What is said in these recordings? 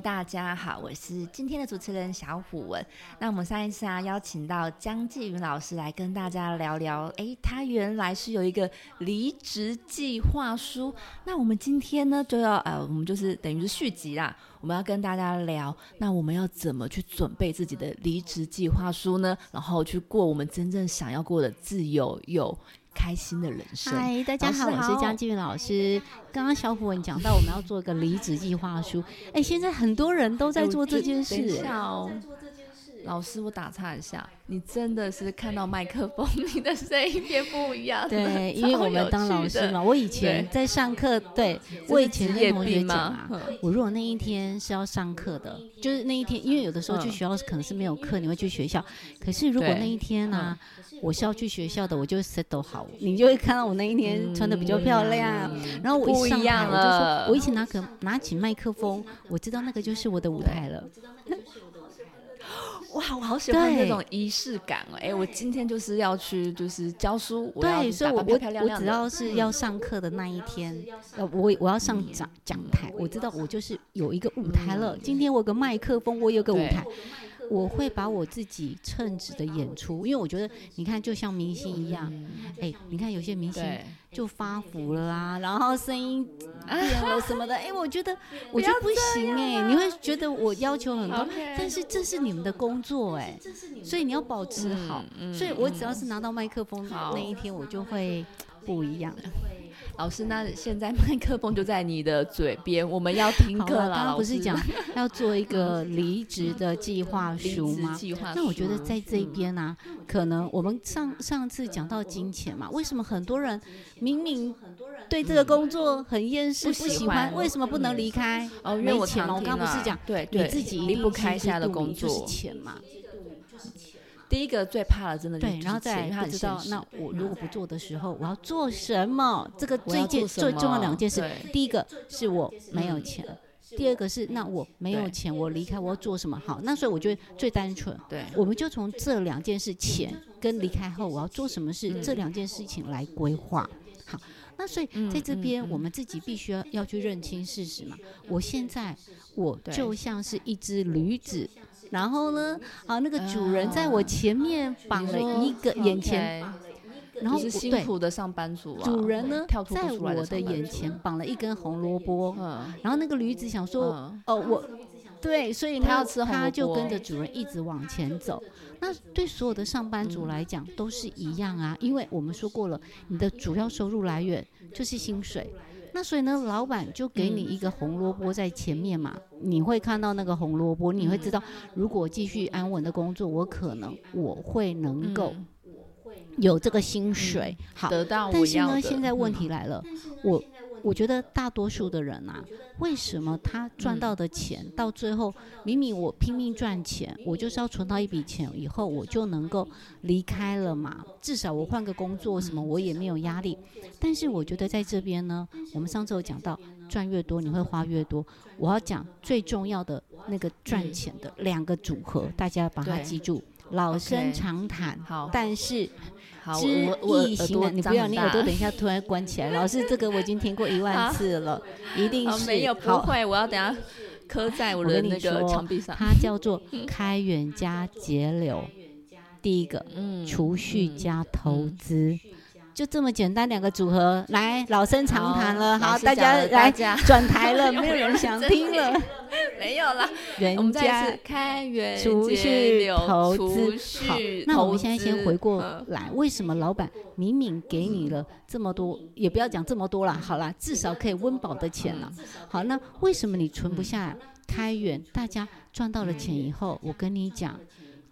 大家好，我是今天的主持人小虎文。那我们上一次啊，邀请到江继云老师来跟大家聊聊，诶，他原来是有一个离职计划书。那我们今天呢，就要呃，我们就是等于是续集啦，我们要跟大家聊，那我们要怎么去准备自己的离职计划书呢？然后去过我们真正想要过的自由有开心的人生。嗨，大家好，我是江继云老师。刚刚小虎文讲到我们要做一个离职计划书，哎，现在很多人都在做这件事。老师，我打岔一下，你真的是看到麦克风，你的声音变不一样。对，因为我们当老师嘛，我以前在上课，对我以前跟同学讲啊，我如果那一天是要上课的，就是那一天，因为有的时候去学校可能是没有课，你会去学校。可是如果那一天呢？我是要去学校的，我就 set 好，你就会看到我那一天穿的比较漂亮。然后我一上台，我就说，我一起拿个拿起麦克风，我知道那个就是我的舞台了。哇，我好喜欢那种仪式感哦！哎，我今天就是要去，就是教书，对，所以我我我只要是要上课的那一天，呃，我我要上讲讲台，我知道我就是有一个舞台了。今天我有个麦克风，我有个舞台。我会把我自己称职的演出，因为我觉得，你看，就像明星一样，哎，你看有些明星就发福了啊，然后声音变了什么的，哎，我觉得 我觉得不行哎，你会觉得我要求很高，但是这是你们的工作哎，所以你要保持好，所以我只要是拿到麦克风那一天，我就会不一样。老师，那现在麦克风就在你的嘴边，我们要听课了。刚刚不是讲要做一个 离职的计划书吗？那我觉得在这边呢，可能我们上上次讲到金钱嘛，为什么很多人明明对这个工作很厌世、不喜欢，为什么不能离开？哦，没钱嘛。我刚刚不是讲，对，你自己离不开下的工作，就是钱嘛。第一个最怕的，真的对，然后再不知道，那我如果不做的时候，我要做什么？这个最件最重要两件事，第一个是我没有钱，第二个是那我没有钱，我离开我要做什么？好，那所以我觉得最单纯，对，我们就从这两件事，钱跟离开后我要做什么事这两件事情来规划。好，那所以在这边我们自己必须要要去认清事实嘛。我现在我就像是一只驴子。然后呢？啊，那个主人在我前面绑了一个眼前，然后辛苦的上班族啊。主人呢，在我的眼前绑了一根红萝卜。嗯。然后那个驴子想说：“哦，我，对，所以他要吃他就跟着主人一直往前走。那对所有的上班族来讲都是一样啊，因为我们说过了，你的主要收入来源就是薪水。那所以呢，老板就给你一个红萝卜在前面嘛，你会看到那个红萝卜，你会知道，如果继续安稳的工作，我可能我会能够有这个薪水，好，得到但是呢，现在问题来了，我。我觉得大多数的人啊，为什么他赚到的钱到最后，明明我拼命赚钱，我就是要存到一笔钱以后，我就能够离开了嘛？至少我换个工作什么，我也没有压力。但是我觉得在这边呢，我们上次有讲到，赚越多你会花越多。我要讲最重要的那个赚钱的两个组合，大家把它记住。老生常谈，好，但是好，我我耳朵，你不要，你耳朵等一下突然关起来。老师，这个我已经听过一万次了，一定是没有不会，我要等下磕在我的那个墙壁上。它叫做 开源加节流，第一个，嗯，储蓄加投资。就这么简单两个组合，来老生常谈了，好，大家来转台了，没有人想听了，没有了。人家开源储蓄投资，好，那我们现在先回过来，为什么老板明明给你了这么多，也不要讲这么多了，好了，至少可以温饱的钱了。好，那为什么你存不下开源？大家赚到了钱以后，我跟你讲。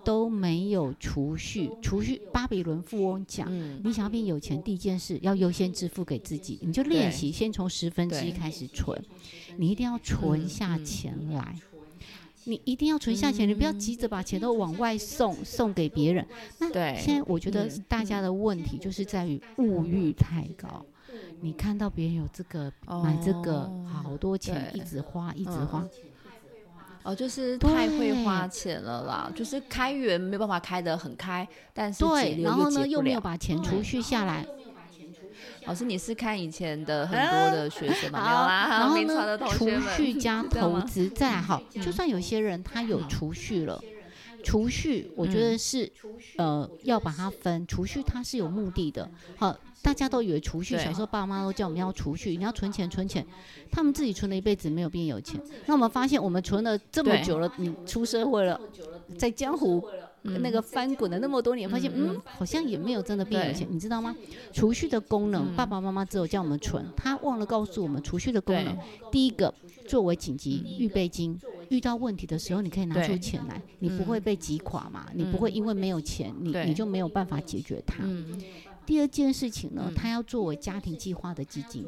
都没有储蓄，储蓄。巴比伦富翁讲，你想要变有钱，第一件事要优先支付给自己，你就练习，先从十分之一开始存，你一定要存下钱来，你一定要存下钱，你不要急着把钱都往外送，送给别人。那现在我觉得大家的问题就是在于物欲太高，你看到别人有这个买这个，好多钱一直花，一直花。哦，就是太会花钱了啦，就是开源没办法开得很开，但是对，然后呢又没有把钱储蓄下来，老师，你是看以前的很多的学生吗？没有啦，然后呢，储蓄加投资再好，就算有些人他有储蓄了，储蓄我觉得是呃要把它分，储蓄它是有目的的，好。大家都以为储蓄，小时候爸妈都叫我们要储蓄，你要存钱存钱，他们自己存了一辈子没有变有钱。那我们发现，我们存了这么久了，你出社会了，在江湖那个翻滚了那么多年，发现嗯，好像也没有真的变有钱，你知道吗？储蓄的功能，爸爸妈妈只有叫我们存，他忘了告诉我们储蓄的功能。第一个，作为紧急预备金，遇到问题的时候你可以拿出钱来，你不会被挤垮嘛？你不会因为没有钱，你你就没有办法解决它。第二件事情呢，他要作为家庭计划的基金，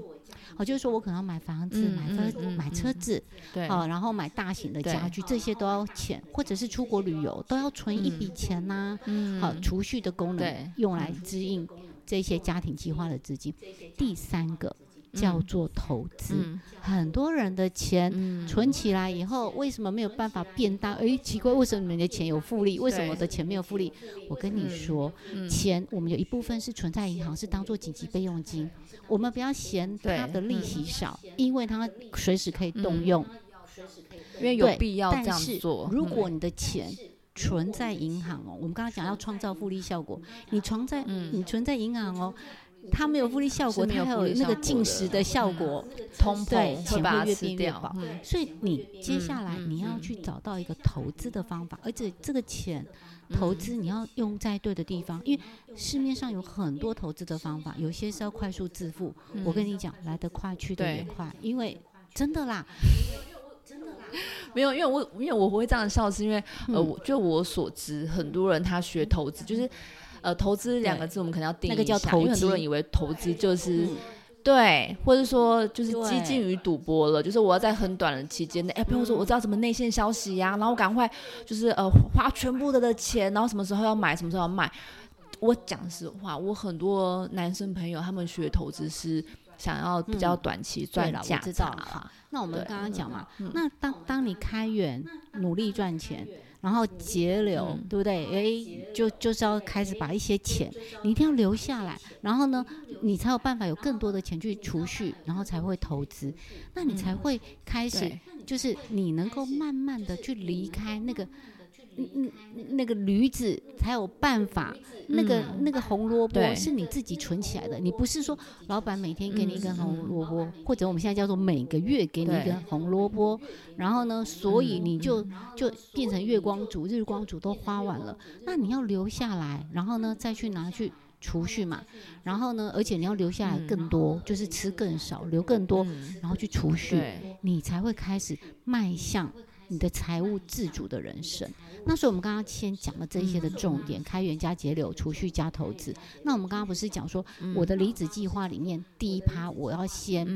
好，就是说我可能要买房子、买车、买车子，对，好，然后买大型的家具，这些都要钱，或者是出国旅游都要存一笔钱呐，好，储蓄的功能用来支应这些家庭计划的资金。第三个。叫做投资，很多人的钱存起来以后，为什么没有办法变大？哎，奇怪，为什么你的钱有复利？为什么我的钱没有复利？我跟你说，钱我们有一部分是存在银行，是当做紧急备用金。我们不要嫌它的利息少，因为它随时可以动用，因为有必要这样做。如果你的钱存在银行哦，我们刚刚讲要创造复利效果，你存在你存在银行哦。它没有复利效果，它还有那个进食的效果，通对，钱会越变越薄。所以你接下来你要去找到一个投资的方法，而且这个钱投资你要用在对的地方，因为市面上有很多投资的方法，有些是要快速致富。我跟你讲，来得快去得也快，因为真的啦，真的啦，没有，因为我因为我会这样笑，是因为呃，我就我所知，很多人他学投资就是。呃，投资两个字我们可能要定义一下，因为很多人以为投资就是对，或者说就是接近于赌博了，就是我要在很短的期间内，哎，比如说我知道什么内线消息呀，然后赶快就是呃花全部的的钱，然后什么时候要买，什么时候要卖。我讲实话，我很多男生朋友他们学投资是想要比较短期赚价差。那我们刚刚讲嘛，那当当你开源努力赚钱。然后节流，对不对？哎，就就是要开始把一些钱，你一定要留下来。然后呢，你才有办法有更多的钱去储蓄，然后才会投资。那你才会开始，就是你能够慢慢的去离开那个。那个驴子才有办法，那个那个红萝卜是你自己存起来的，你不是说老板每天给你一根红萝卜，或者我们现在叫做每个月给你一根红萝卜，然后呢，所以你就就变成月光族、日光族都花完了，那你要留下来，然后呢再去拿去储蓄嘛，然后呢，而且你要留下来更多，就是吃更少，留更多，然后去储蓄，你才会开始迈向。你的财务自主的人生，那所以我们刚刚先讲了这些的重点：开源加节流、储蓄加投资。那我们刚刚不是讲说，我的离职计划里面第一趴，我要先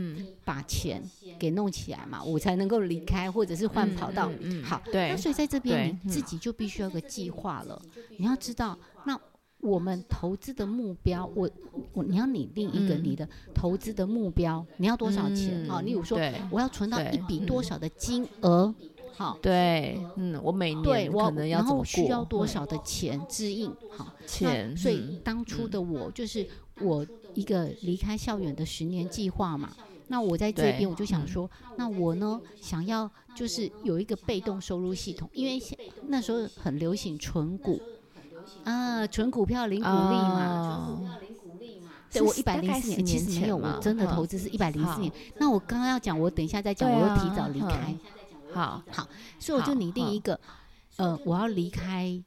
把钱给弄起来嘛，我才能够离开或者是换跑道。好，那所以在这边你自己就必须要个计划了。你要知道，那我们投资的目标，我我你要拟定一个你的投资的目标，你要多少钱啊？例如说，我要存到一笔多少的金额？好，对，嗯，我每年可能要然后需要多少的钱支应？好，钱。所以当初的我就是我一个离开校园的十年计划嘛。那我在这边我就想说，那我呢想要就是有一个被动收入系统，因为那时候很流行存股啊，存股票领股利嘛。对我一百零四年其实没有，我真的投资是一百零四年。那我刚刚要讲，我等一下再讲，我又提早离开。好好，所以我就拟定一个，呃，我要离开，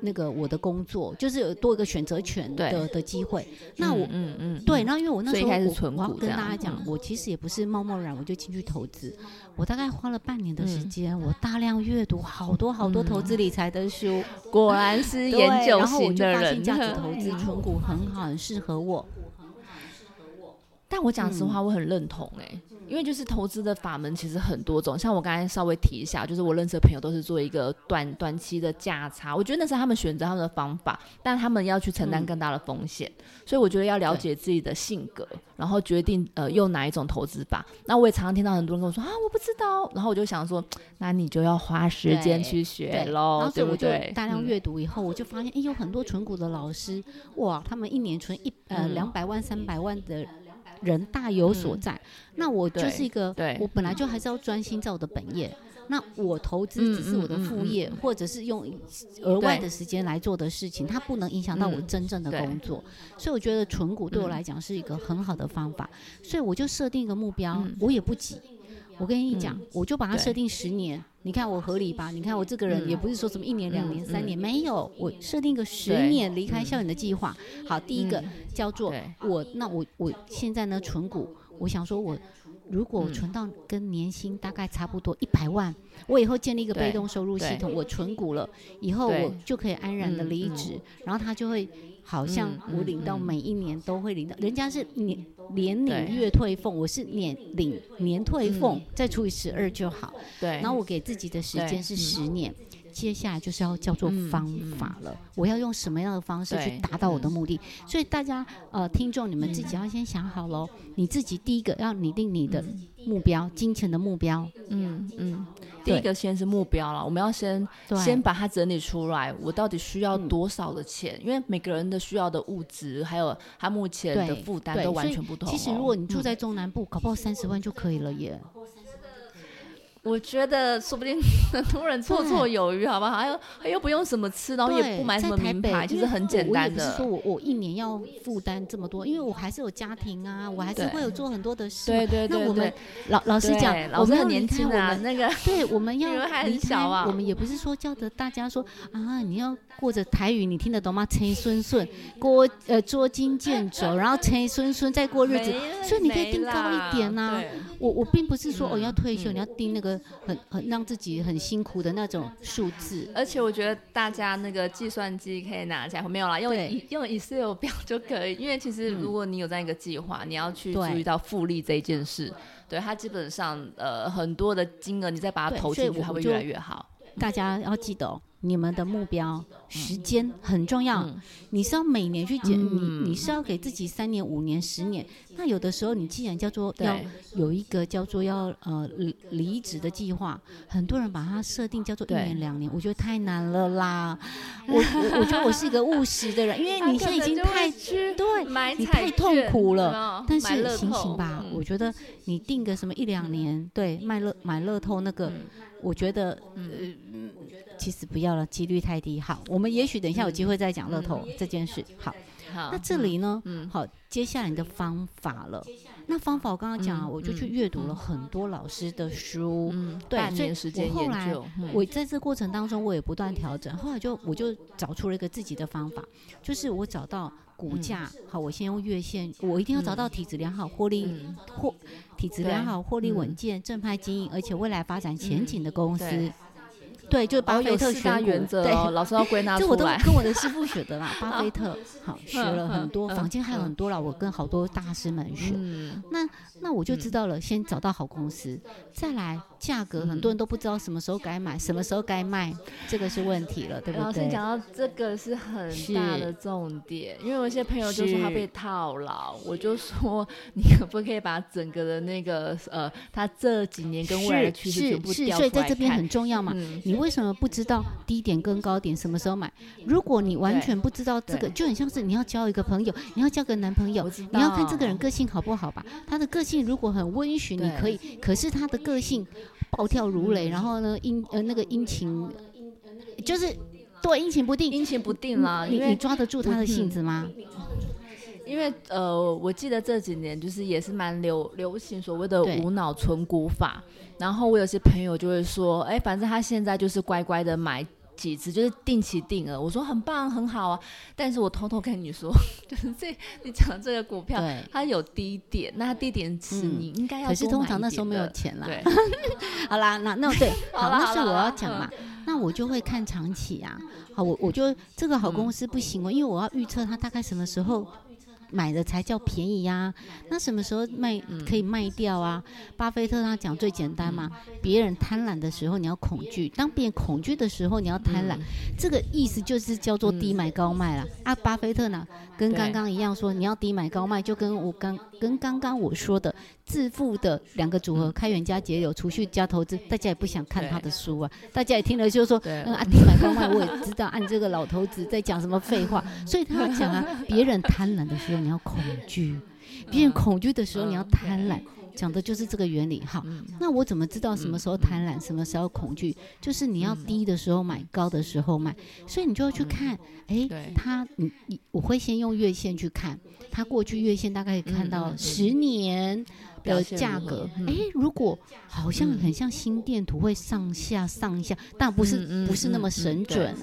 那个我的工作，就是有多一个选择权的的机会。那我，嗯嗯，对，然后因为我那时候我要跟大家讲，我其实也不是贸贸然我就进去投资，我大概花了半年的时间，我大量阅读好多好多投资理财的书，果然是研究型的人，价值 投资、存股很好，很适合我。但但我讲实话，我很认同哎。因为就是投资的法门其实很多种，像我刚才稍微提一下，就是我认识的朋友都是做一个短短期的价差，我觉得那是他们选择他们的方法，但他们要去承担更大的风险，所以我觉得要了解自己的性格，然后决定呃用哪一种投资法。那我也常常听到很多人跟我说啊我不知道，然后我就想说，那你就要花时间去学喽，对不对？大量阅读以后，我就发现，哎，有很多存股的老师，哇，他们一年存一呃两百万、三百万的。人大有所在，那我就是一个，我本来就还是要专心在我的本业，那我投资只是我的副业，或者是用额外的时间来做的事情，它不能影响到我真正的工作，所以我觉得存股对我来讲是一个很好的方法，所以我就设定一个目标，我也不急。我跟你讲，我就把它设定十年，你看我合理吧？你看我这个人也不是说什么一年、两年、三年，没有，我设定个十年离开校园的计划。好，第一个叫做我，那我我现在呢存股，我想说我如果存到跟年薪大概差不多一百万，我以后建立一个被动收入系统，我存股了以后，我就可以安然的离职，然后他就会。好像我领到每一年都会领到，人家是年年领月退俸，我是年领年退俸，再除以十二就好。对，然后我给自己的时间是十年，接下来就是要叫做方法了。我要用什么样的方式去达到我的目的？所以大家呃，听众你们自己要先想好喽。你自己第一个要拟定你的目标，金钱的目标。嗯嗯。第一个先是目标了，我们要先先把它整理出来，我到底需要多少的钱？因为每个人的需要的物质，还有他目前的负担都完全不同。其实如果你住在中南部，搞不好三十万就可以了耶。我觉得说不定很多人绰绰有余，好不好？还有又不用什么吃，然后也不买什么名牌，就是很简单的。我不是说我我一年要负担这么多，因为我还是有家庭啊，我还是会有做很多的事。对对对。那我们老老实讲，我们很年轻啊，那个对，我们要离开 啊。我们也不是说叫着大家说啊，你要过着台语，你听得懂吗？陈孙孙过呃捉襟见肘，然后陈孙孙再过日子，所以你可以定高一点呐。我我并不是说哦要退休，你要定那个。很很让自己很辛苦的那种数字，而且我觉得大家那个计算机可以拿起来，没有啦，用用 Excel 表就可以。因为其实如果你有这样一个计划，你要去注意到复利这一件事，对它基本上呃很多的金额，你再把它投进去，它会越来越好。大家要记得哦。你们的目标时间很重要，你是要每年去减，你你是要给自己三年、五年、十年。那有的时候，你既然叫做要有一个叫做要呃离离职的计划，很多人把它设定叫做一年、两年，我觉得太难了啦。我我觉得我是一个务实的人，因为你现在已经太对，你太痛苦了。但是醒醒吧，我觉得你定个什么一两年，对，卖乐买乐透那个，我觉得呃。其实不要了，几率太低。好，我们也许等一下有机会再讲乐透这件事。好，那这里呢？嗯，好，接下来你的方法了。那方法我刚刚讲，我就去阅读了很多老师的书。嗯，对，所以我后来我在这过程当中，我也不断调整。后来就我就找出了一个自己的方法，就是我找到股价好，我先用月线，我一定要找到体质良好、获利获体质良好、获利稳健、正派经营，而且未来发展前景的公司。对，就是巴菲特选股，对，老师要归纳 出来。这我都跟我的师傅学的啦，巴 菲特，好学了很多，房间还有很多啦，我跟好多大师们学。那那我就知道了，先找到好公司，再来。价格很多人都不知道什么时候该买，什么时候该卖，这个是问题了，对不对？老师讲到这个是很大的重点，因为有些朋友就说他被套牢，我就说你可不可以把整个的那个呃，他这几年跟未来的趋势全部调所以在这边很重要嘛。你为什么不知道低点跟高点什么时候买？如果你完全不知道这个，就很像是你要交一个朋友，你要交个男朋友，你要看这个人个性好不好吧？他的个性如果很温驯，你可以；可是他的个性。暴跳如雷，然后呢，阴呃那个阴晴，就是对阴晴不定，阴晴不定啦。你你抓得住他的性子吗？因为呃，我记得这几年就是也是蛮流流行所谓的无脑存股法，然后我有些朋友就会说，哎，反正他现在就是乖乖的买。几次就是定期定额，我说很棒很好啊，但是我偷偷跟你说，就是这你讲这个股票，它有低点，那低点是你应该要，可是通常那时候没有钱啦。对，好啦，那那对，好，那是我要讲嘛，那我就会看长期啊，好，我我就这个好公司不行哦，因为我要预测它大概什么时候。买的才叫便宜呀？那什么时候卖可以卖掉啊？巴菲特他讲最简单嘛，别人贪婪的时候你要恐惧，当别人恐惧的时候你要贪婪，这个意思就是叫做低买高卖了。啊，巴菲特呢，跟刚刚一样说你要低买高卖，就跟我刚跟刚刚我说的致富的两个组合，开源加节流，储蓄加投资，大家也不想看他的书啊，大家也听了就说，嗯啊低买高卖，我也知道按这个老头子在讲什么废话，所以他讲啊，别人贪婪的时候你要恐惧，别人恐惧的时候你要贪婪。讲的就是这个原理。好，那我怎么知道什么时候贪婪，什么时候恐惧？就是你要低的时候买，高的时候买。所以你就要去看，哎，它，你你，我会先用月线去看，它过去月线大概可以看到十年的价格。哎，如果好像很像心电图，会上下上下，但不是不是那么神准。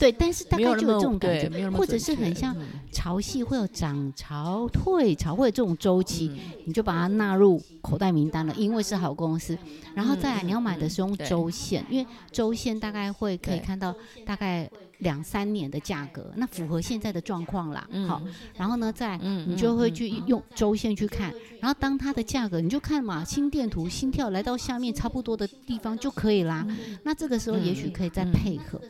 对，但是大概就有这种感觉，或者是很像潮汐会有涨潮、退潮，会有这种周期，你就把它纳入口袋名单了，因为是好公司。然后再来，你要买的是用周线，因为周线大概会可以看到大概两三年的价格，那符合现在的状况啦。好，然后呢，再你就会去用周线去看，然后当它的价格，你就看嘛，心电图、心跳来到下面差不多的地方就可以啦。那这个时候也许可以再配合。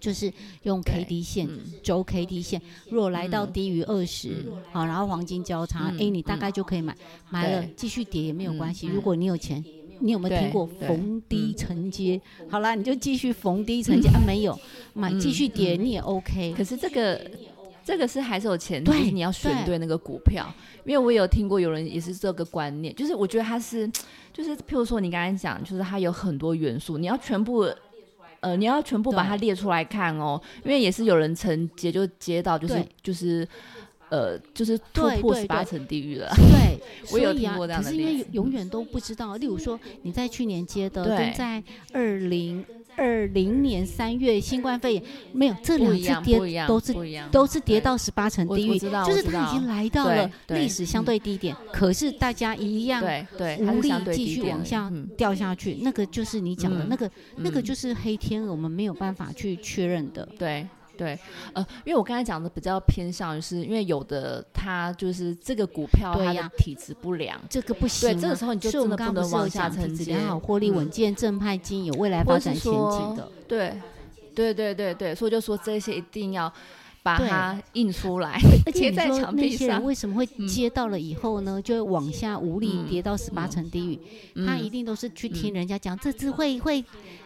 就是用 K D 线周 K D 线，如果来到低于二十，好，然后黄金交叉，哎，你大概就可以买，买了继续跌也没有关系。如果你有钱，你有没有听过逢低承接？好啦，你就继续逢低承接 啊，没有买继续跌你也 OK。可是这个这个是还是有前提，你要选对那个股票，因为我有听过有人也是这个观念，就是我觉得它是，就是譬如说你刚才讲，就是它有很多元素，你要全部。呃，你要全部把它列出来看哦，因为也是有人曾接就接到，就是就是，呃，就是突破十八层地狱了。对，我有听过这样的。可是因为永远都不知道，例如说你在去年接的，跟在二零。二零年三月新冠肺炎没有这两次跌都是都是跌到十八层地狱，就是它已经来到了历史相对低点，可是大家一样无力继续往下掉下去，那个就是你讲的那个那个就是黑天鹅，我们没有办法去确认的，对。对，呃，因为我刚才讲的比较偏向于是，因为有的它就是这个股票它的体质不良，这个不行。对，这个时候你就真的不能往下承接。好，获利稳健、正派金有未来发展前景的。对，对对对对，所以就说这些一定要把它印出来，而且在墙壁上。为什么会接到了以后呢，就会往下无力跌到十八层地狱？他一定都是去听人家讲，这次会会。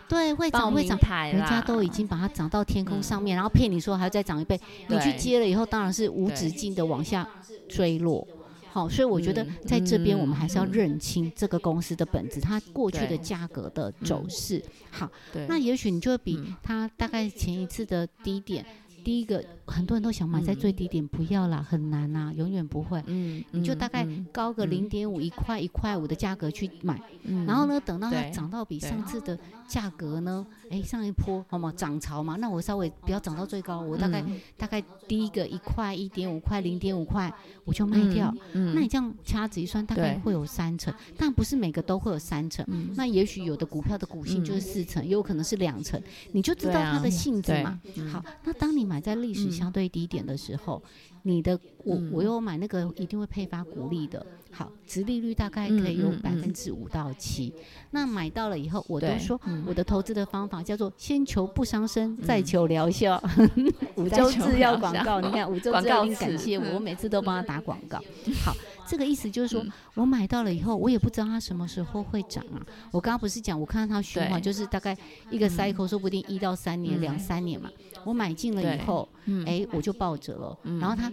对，会涨会涨，人家都已经把它涨到天空上面，然后骗你说还要再涨一倍，你去接了以后，当然是无止境的往下坠落。好，所以我觉得在这边我们还是要认清这个公司的本质，它过去的价格的走势。好，那也许你就会比它大概前一次的低点。第一个，很多人都想买在最低点，不要啦，很难啦，永远不会。嗯，你就大概高个零点五一块一块五的价格去买，然后呢，等到它涨到比上次的价格呢，哎，上一波好吗？涨潮嘛，那我稍微不要涨到最高，我大概大概低一个一块一点五块零点五块，我就卖掉。嗯，那你这样掐指一算，大概会有三成，但不是每个都会有三成。那也许有的股票的股性就是四成，也有可能是两成，你就知道它的性质嘛。好，那当你。买在历史相对低点的时候，你的我我有买那个一定会配发股利的，好，殖利率大概可以有百分之五到七。那买到了以后，我都说我的投资的方法叫做先求不伤身，再求疗效。五洲制药广告，你看五洲制药，感谢我，我每次都帮他打广告。好。这个意思就是说，我买到了以后，我也不知道它什么时候会涨啊。我刚刚不是讲，我看到它循环，就是大概一个 cycle，说不定一到三年、两三年嘛。我买进了以后，哎，我就抱着了。然后它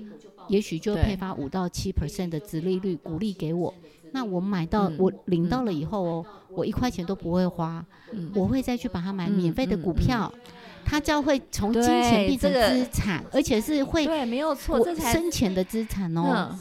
也许就配发五到七 percent 的殖利率鼓励给我。那我买到我领到了以后哦，我一块钱都不会花，我会再去把它买免费的股票，它将会从金钱变成资产，而且是会对没有错，这才生钱的资产哦。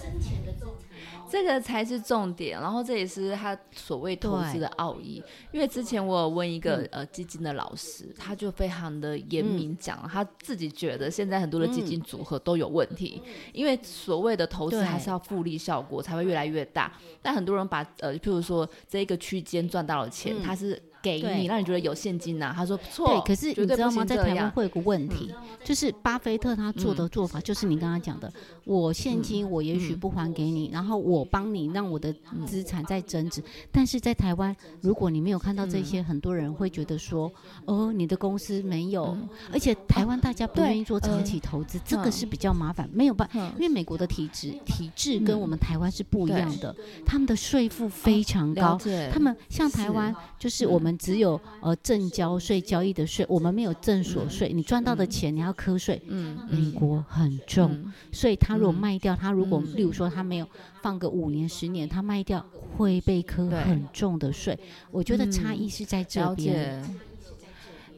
这个才是重点，然后这也是他所谓投资的奥义。因为之前我有问一个呃基金的老师，他就非常的严明讲，他自己觉得现在很多的基金组合都有问题，因为所谓的投资还是要复利效果才会越来越大。但很多人把呃，譬如说这一个区间赚到了钱，他是给你，让你觉得有现金呐。他说不错，对，可是你知道吗？在台湾会有个问题，就是巴菲特他做的做法，就是你刚刚讲的，我现金我也许不还给你，然后我帮你让我的资产在增值。但是在台湾，如果你没有看到这些，很多人会觉得说，哦，你的公司没有，而且台湾大家不愿意做长期投资，这个是比较麻烦，没有办，因为美国的体制体制跟我们台湾是不一样的，他们的税负非常高，他们像台湾就是我们。只有呃正交税交易的税，我们没有正所税。你赚到的钱你要课税。嗯，美国很重，所以他如果卖掉，他如果例如说他没有放个五年十年，他卖掉会被课很重的税。我觉得差异是在这边。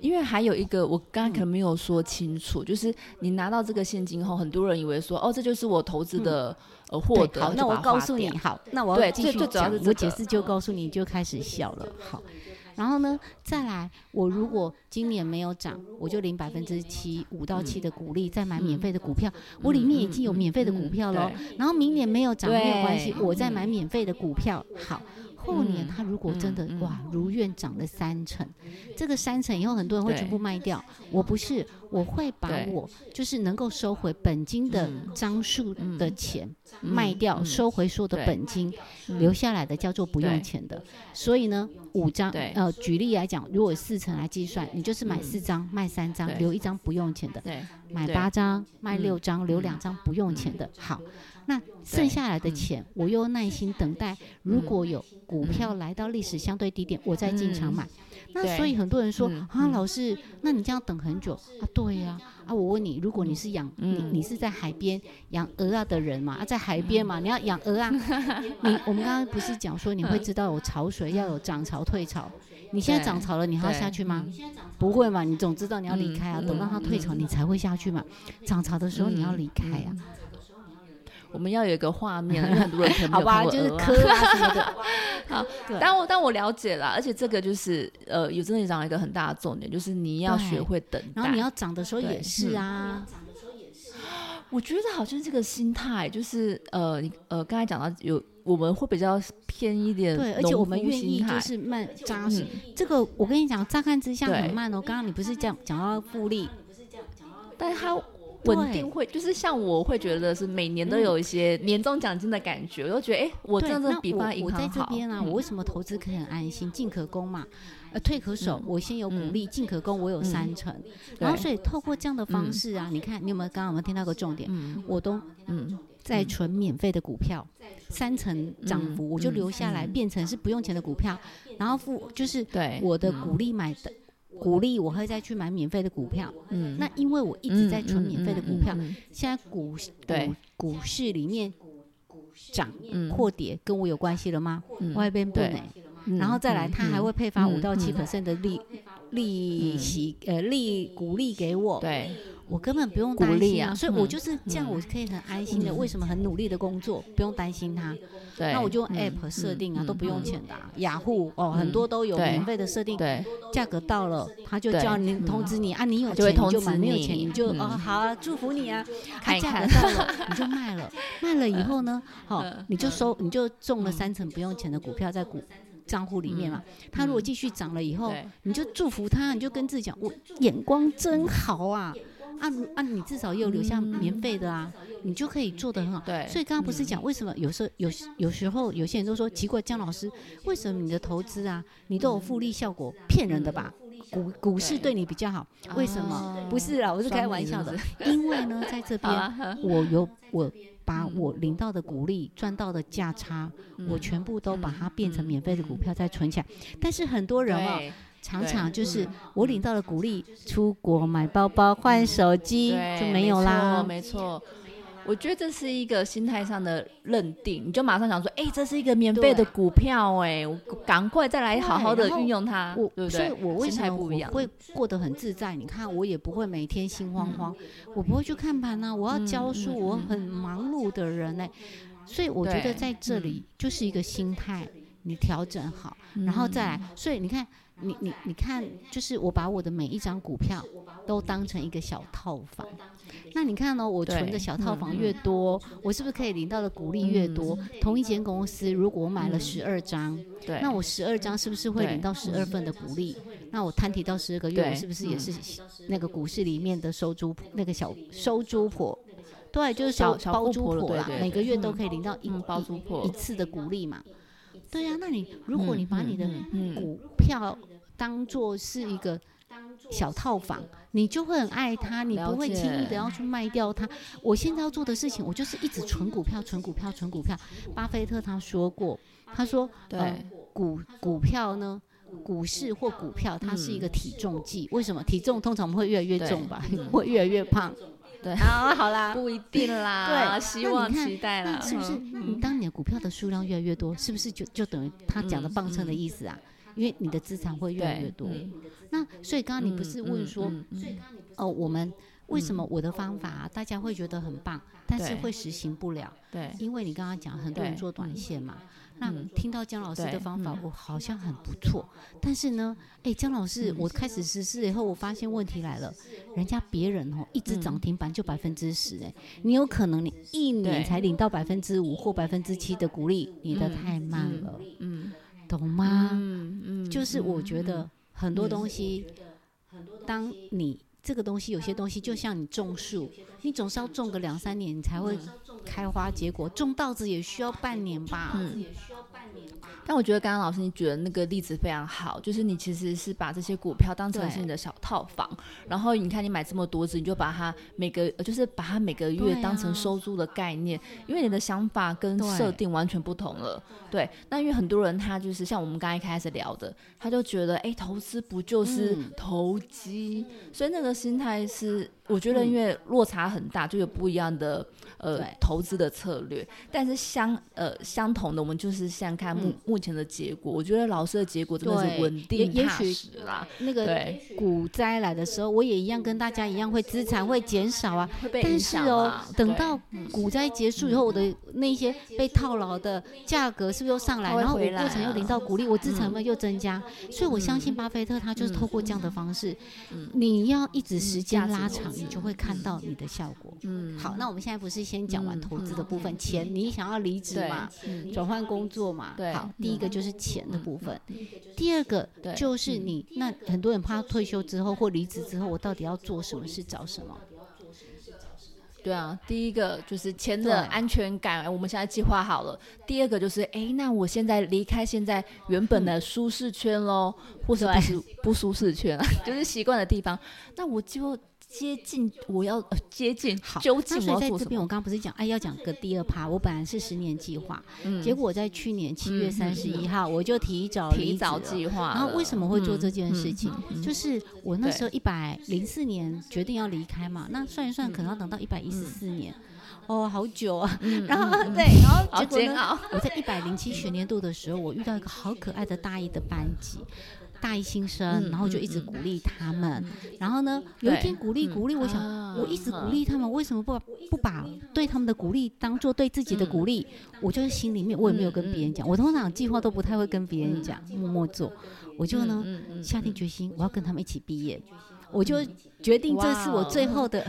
因为还有一个我刚刚可能没有说清楚，就是你拿到这个现金后，很多人以为说哦这就是我投资的呃获得。好，那我告诉你，好，那我要继续讲。我解释就告诉你就开始笑了。好。然后呢，再来，我如果今年没有涨，我就领百分之七五到七的股利，再买免费的股票，我里面已经有免费的股票了。然后明年没有涨没有关系，我再买免费的股票，好。后年他如果真的哇如愿涨了三成，这个三成以后很多人会全部卖掉。我不是，我会把我就是能够收回本金的张数的钱卖掉，收回所有的本金，留下来的叫做不用钱的。所以呢，五张呃，举例来讲，如果四成来计算，你就是买四张卖三张，留一张不用钱的；买八张卖六张，留两张不用钱的。好。那剩下来的钱，我又耐心等待。如果有股票来到历史相对低点，我再进场买。那所以很多人说啊，老师，那你这样等很久啊？对呀，啊，我问你，如果你是养你你是在海边养鹅啊的人嘛？啊，在海边嘛，你要养鹅啊？你我们刚刚不是讲说你会知道有潮水，要有涨潮退潮。你现在涨潮了，你还要下去吗？不会嘛，你总知道你要离开啊。等到它退潮，你才会下去嘛。涨潮的时候你要离开呀。我们要有一个画面，因为很多人可能没有 看过鹅啊什么的。好，但我但我了解了，而且这个就是呃，有真的讲一个很大的重点，就是你要学会等待。然后你要涨的时候也是啊。我觉得好像这个心态，就是呃你呃，刚才讲到有我们会比较偏一点，对，而且我们愿意就是慢扎实。这个我跟你讲，乍看之下很慢哦。刚刚你不是讲讲到复利，但是它。稳定会就是像我会觉得是每年都有一些年终奖金的感觉，我就觉得哎，我真的比方银行好。我在这边啊，我为什么投资可以很安心？进可攻嘛，呃，退可守。我先有鼓励，进可攻，我有三成。然后所以透过这样的方式啊，你看你有没有刚刚有没有听到个重点？我都嗯在存免费的股票，三成涨幅我就留下来，变成是不用钱的股票，然后付就是对我的鼓励买的。鼓励我会再去买免费的股票，嗯，那因为我一直在存免费的股票，现在股股股市里面涨或跌跟我有关系了吗？外边不能，然后再来，他还会配发五到七 percent 的利利息，呃，利鼓励给我，对。我根本不用担心啊，所以我就是这样，我可以很安心的。为什么很努力的工作，不用担心他？对，那我就用 App 设定啊，都不用钱的。雅虎哦，很多都有免费的设定，对，价格到了，他就叫你通知你啊，你有钱就买，没有钱你就哦好啊，祝福你啊，价格到了你就卖了，卖了以后呢，好你就收，你就中了三成不用钱的股票在股账户里面嘛。他如果继续涨了以后，你就祝福他，你就跟自己讲，我眼光真好啊。啊啊！你至少又留下免费的啊，你就可以做得很好。对，所以刚刚不是讲为什么有时候有有时候有些人都说奇怪，姜老师为什么你的投资啊，你都有复利效果？骗人的吧？股股市对你比较好，为什么？不是啦，我是开玩笑的。因为呢，在这边 我有我把我领到的股利赚到的价差，我全部都把它变成免费的股票再存起来。但是很多人啊。常常就是我领到了鼓励，出国买包包、换手机就没有啦。没错，我觉得这是一个心态上的认定，你就马上想说，哎，这是一个免费的股票，哎，赶快再来好好的运用它，对不对？所以我为什么我会过得很自在？你看，我也不会每天心慌慌，我不会去看盘啊，我要教书，我很忙碌的人呢。所以我觉得在这里就是一个心态。你调整好，然后再来。所以你看，你你你看，就是我把我的每一张股票都当成一个小套房。那你看呢？我存的小套房越多，我是不是可以领到的股利越多？同一间公司，如果我买了十二张，对，那我十二张是不是会领到十二份的股利？那我摊提到十二个月，我是不是也是那个股市里面的收租那个小收租婆？对，就是小包租婆啦，每个月都可以领到一包租婆一次的股利嘛？对呀，那你如果你把你的股票当做是一个小套房，你就会很爱它，你不会轻易的要去卖掉它。我现在要做的事情，我就是一直存股票，存股票，存股票。巴菲特他说过，他说，对，股股票呢，股市或股票，它是一个体重计。为什么？体重通常会越来越重吧，会越来越胖。对啊，好啦，不一定啦，对，希望期待啦，是不是？你当你的股票的数量越来越多，是不是就就等于他讲的磅秤的意思啊？因为你的资产会越来越多。那所以刚刚你不是问说，哦，我们为什么我的方法大家会觉得很棒，但是会实行不了？对，因为你刚刚讲很多人做短线嘛。那听到姜老师的方法，我好像很不错。但是呢，哎，姜老师，我开始实施以后，我发现问题来了。人家别人哦，一直涨停板就百分之十，哎，你有可能你一年才领到百分之五或百分之七的股利，你的太慢了，嗯，懂吗？嗯嗯，就是我觉得很多东西，当你这个东西有些东西就像你种树，你总是要种个两三年，你才会开花结果。种稻子也需要半年吧？嗯。但我觉得刚刚老师你举的那个例子非常好，就是你其实是把这些股票当成是你的小套房，然后你看你买这么多只，你就把它每个就是把它每个月当成收租的概念，因为你的想法跟设定完全不同了。对，那因为很多人他就是像我们刚一开始聊的，他就觉得哎，投资不就是投机，所以那个心态是。我觉得因为落差很大，就有不一样的呃投资的策略。但是相呃相同的，我们就是先看目目前的结果。我觉得老师的结果真的是稳定踏实啦。那个股灾来的时候，我也一样跟大家一样，会资产会减少啊。但是哦，等到股灾结束以后，我的那些被套牢的价格是不是又上来？然后我过程又领到股利，我资产会又增加。所以我相信巴菲特他就是透过这样的方式，你要一直时间拉长。你就会看到你的效果。嗯，好，那我们现在不是先讲完投资的部分，钱你想要离职嘛，转换工作嘛。对，好，第一个就是钱的部分，第二个就是你那很多人怕退休之后或离职之后，我到底要做什么事，找什么？对啊，第一个就是钱的安全感，我们现在计划好了。第二个就是，哎，那我现在离开现在原本的舒适圈喽，或者不是不舒适圈啊，就是习惯的地方，那我就。接近，我要接近。好，究竟我在这边，我刚刚不是讲，哎，要讲个第二趴。我本来是十年计划，嗯，结果我在去年七月三十一号，我就提早提早计划。然后为什么会做这件事情？就是我那时候一百零四年决定要离开嘛，那算一算，可能要等到一百一十四年，哦，好久啊。然后对，然后结果呢？我在一百零七学年度的时候，我遇到一个好可爱的大一的班级。大一新生，然后就一直鼓励他们。然后呢，有一天鼓励鼓励，我想我一直鼓励他们，为什么不不把对他们的鼓励当做对自己的鼓励？我就是心里面我也没有跟别人讲，我通常计划都不太会跟别人讲，默默做。我就呢下定决心，我要跟他们一起毕业。我就决定这是我最后的，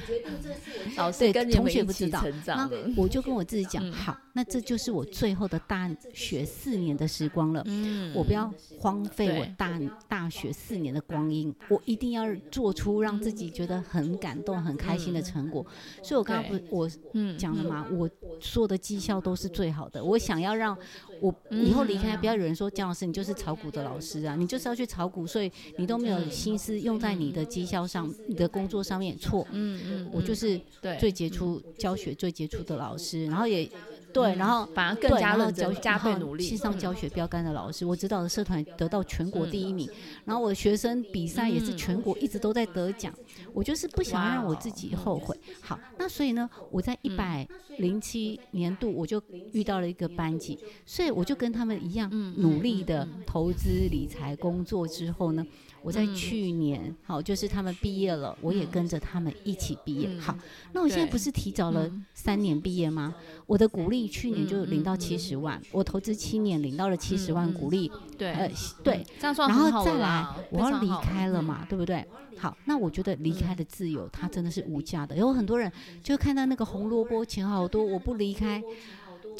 老师跟同学不知道，那我就跟我自己讲，好，那这就是我最后的大学四年的时光了。嗯，我不要荒废我大大学四年的光阴，我一定要做出让自己觉得很感动、很开心的成果。所以我刚刚不我讲了嘛，我所有的绩效都是最好的。我想要让我以后离开，不要有人说姜老师你就是炒股的老师啊，你就是要去炒股，所以你都没有心思用在你的绩。效上你的工作上面错，嗯嗯，我就是最杰出教学最杰出的老师，然后也。对，然后反而更加认真、加倍努力。线上教学标杆的老师，我指导的社团得到全国第一名，然后我的学生比赛也是全国一直都在得奖。我就是不想让我自己后悔。好，那所以呢，我在一百零七年度我就遇到了一个班级，所以我就跟他们一样努力的投资理财工作之后呢，我在去年好就是他们毕业了，我也跟着他们一起毕业。好，那我现在不是提早了三年毕业吗？我的鼓励。利去年就领到七十万，我投资七年领到了七十万股利，对，呃，对，这样算然后再来来，我要离开了嘛，对不对？好，那我觉得离开的自由它真的是无价的。有很多人就看到那个红萝卜钱好多，我不离开。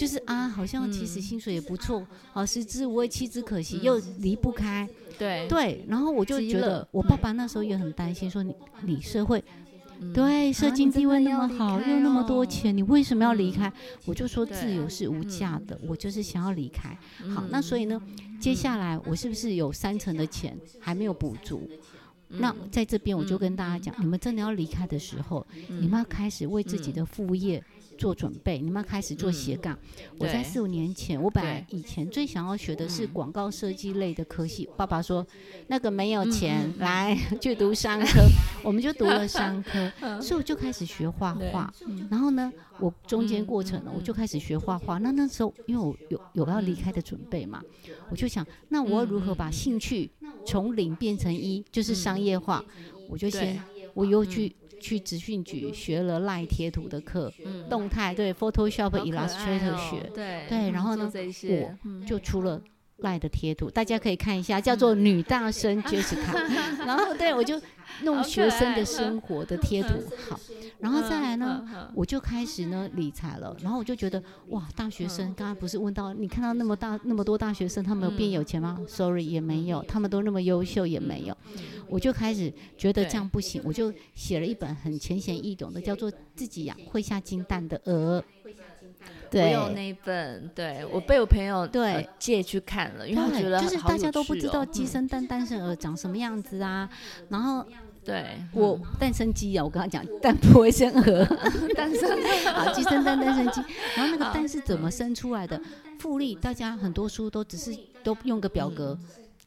就是啊，好像其实薪水也不错，啊，食之无味，弃之可惜，又离不开。对。对，然后我就觉得，我爸爸那时候也很担心，说你你社会，嗯对，社经地位那么好，又那么多哦钱，你为什么要离嗯开？我就说自由是无价的，我就是想要离开。好，那所以呢，接下来我是不是有三成的钱还没有补足？那在这边我就跟大家讲，你们真的要离开的时候，你们要开始为自己的副业做准备，你们要开始做斜杠。我在四五年前，我本来以前最想要学的是广告设计类的科系，爸爸说那个没有钱，来 去读商科，我们就读了商科，所以我就开始学画画。然后呢，我中间过程呢，我就开始学画画。那那时候因为我有有要离开的准备嘛，我就想，那我要如何把兴趣从零变成一，就是商业化？我就先，我又去。去职训局学了赖贴图的课，动态对 Photoshop、Illustrator 学，对对然后呢做这一些，嗯。就出了赖的贴图，大家可以看一下，叫做“女大生 Jessica”。然后对我就弄学生的生活的贴图，好，然后再来呢，我就开始呢理财了，然后我就觉得哇，大学生刚刚不是问到你看到那么大那么多大学生，他们有变有钱吗、s o r r y 也没有，他们都那么优秀也没有，我就开始觉得这样不行，我就写了一本很浅显易懂的，叫做《自己养会下金蛋的鹅》。我有那一本，对我被我朋友对呃借去看了，因为他觉对，得就是大家都不知道鸡生蛋，蛋生鹅长什么样子啊。然后对我蛋生鸡啊，我跟他讲蛋不会生鹅，蛋生 好，鸡生蛋，蛋生鸡。然后那个蛋是怎么生出来的？复利，大家很多书都只是都用个表格。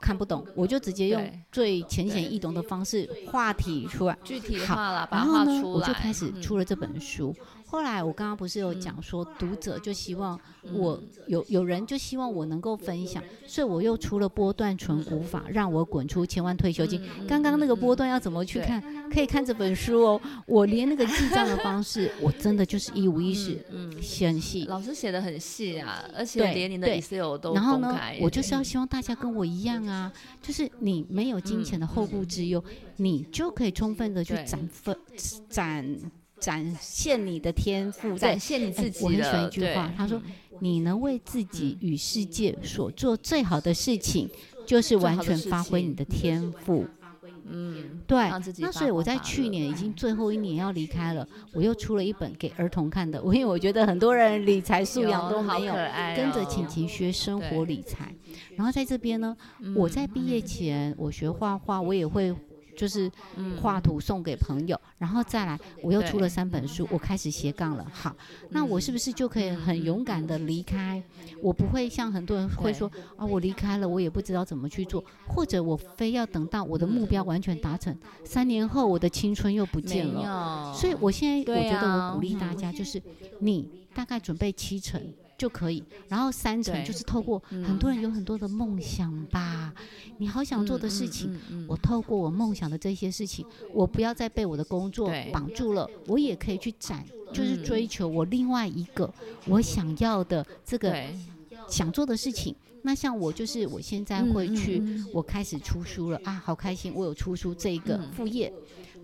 看不懂，我就直接用最浅显易懂的方式画题出来。具体好化了，把然后呢，我就开始嗯出了这本书。后来我刚刚不是有讲说，读者就希望我有有人就希望我能够分享，所以我又出了波段存股法，让我滚出千万退休金。刚刚那个波段要怎么去看？可以看这本书哦。我连那个记账的方式，我真的就是一五一十，嗯，写很细。老师写的很细啊，而且对连你的对 Excel 都然后呢，我就是要希望大家跟我一样啊，就是你没有金钱的后顾之忧，你就可以充分的去攒分展展现你的天赋，展现你哎自己的。我很喜欢一句话，他说嗯：“你能为自己与世界所做最好的事情，就是完全发挥你的天赋。”嗯，对那所以我在去年已经最后一年要离开了，我又出了一本给儿童看的。我因为我觉得很多人理财素养都没有跟着哦晴晴学生活理财。然后在这边呢，我在毕业前我学画画，我也会就是画图送给朋友，然后再来我又出了三本书，我开始斜杠了。好，那我是不是就可以很勇敢的离开？我不会像很多人会说啊，我离开了，我也不知道怎么去做，或者我非要等到我的目标完全达成，三年后我的青春又不见了。所以我现在我觉得啊。我鼓励大家，就是你大概准备七成就可以，然后三成就是透过很多人有很多的梦想吧，你好想做的事情，我透过我梦想的这些事情，我不要再被我的工作绑住了，我也可以去展，就是嗯。追求我另外一个我想要的这个，想做的事情。那像我就是我现在会嗯去，我开始出书了啊，好开心！我有出书这一个嗯。副业，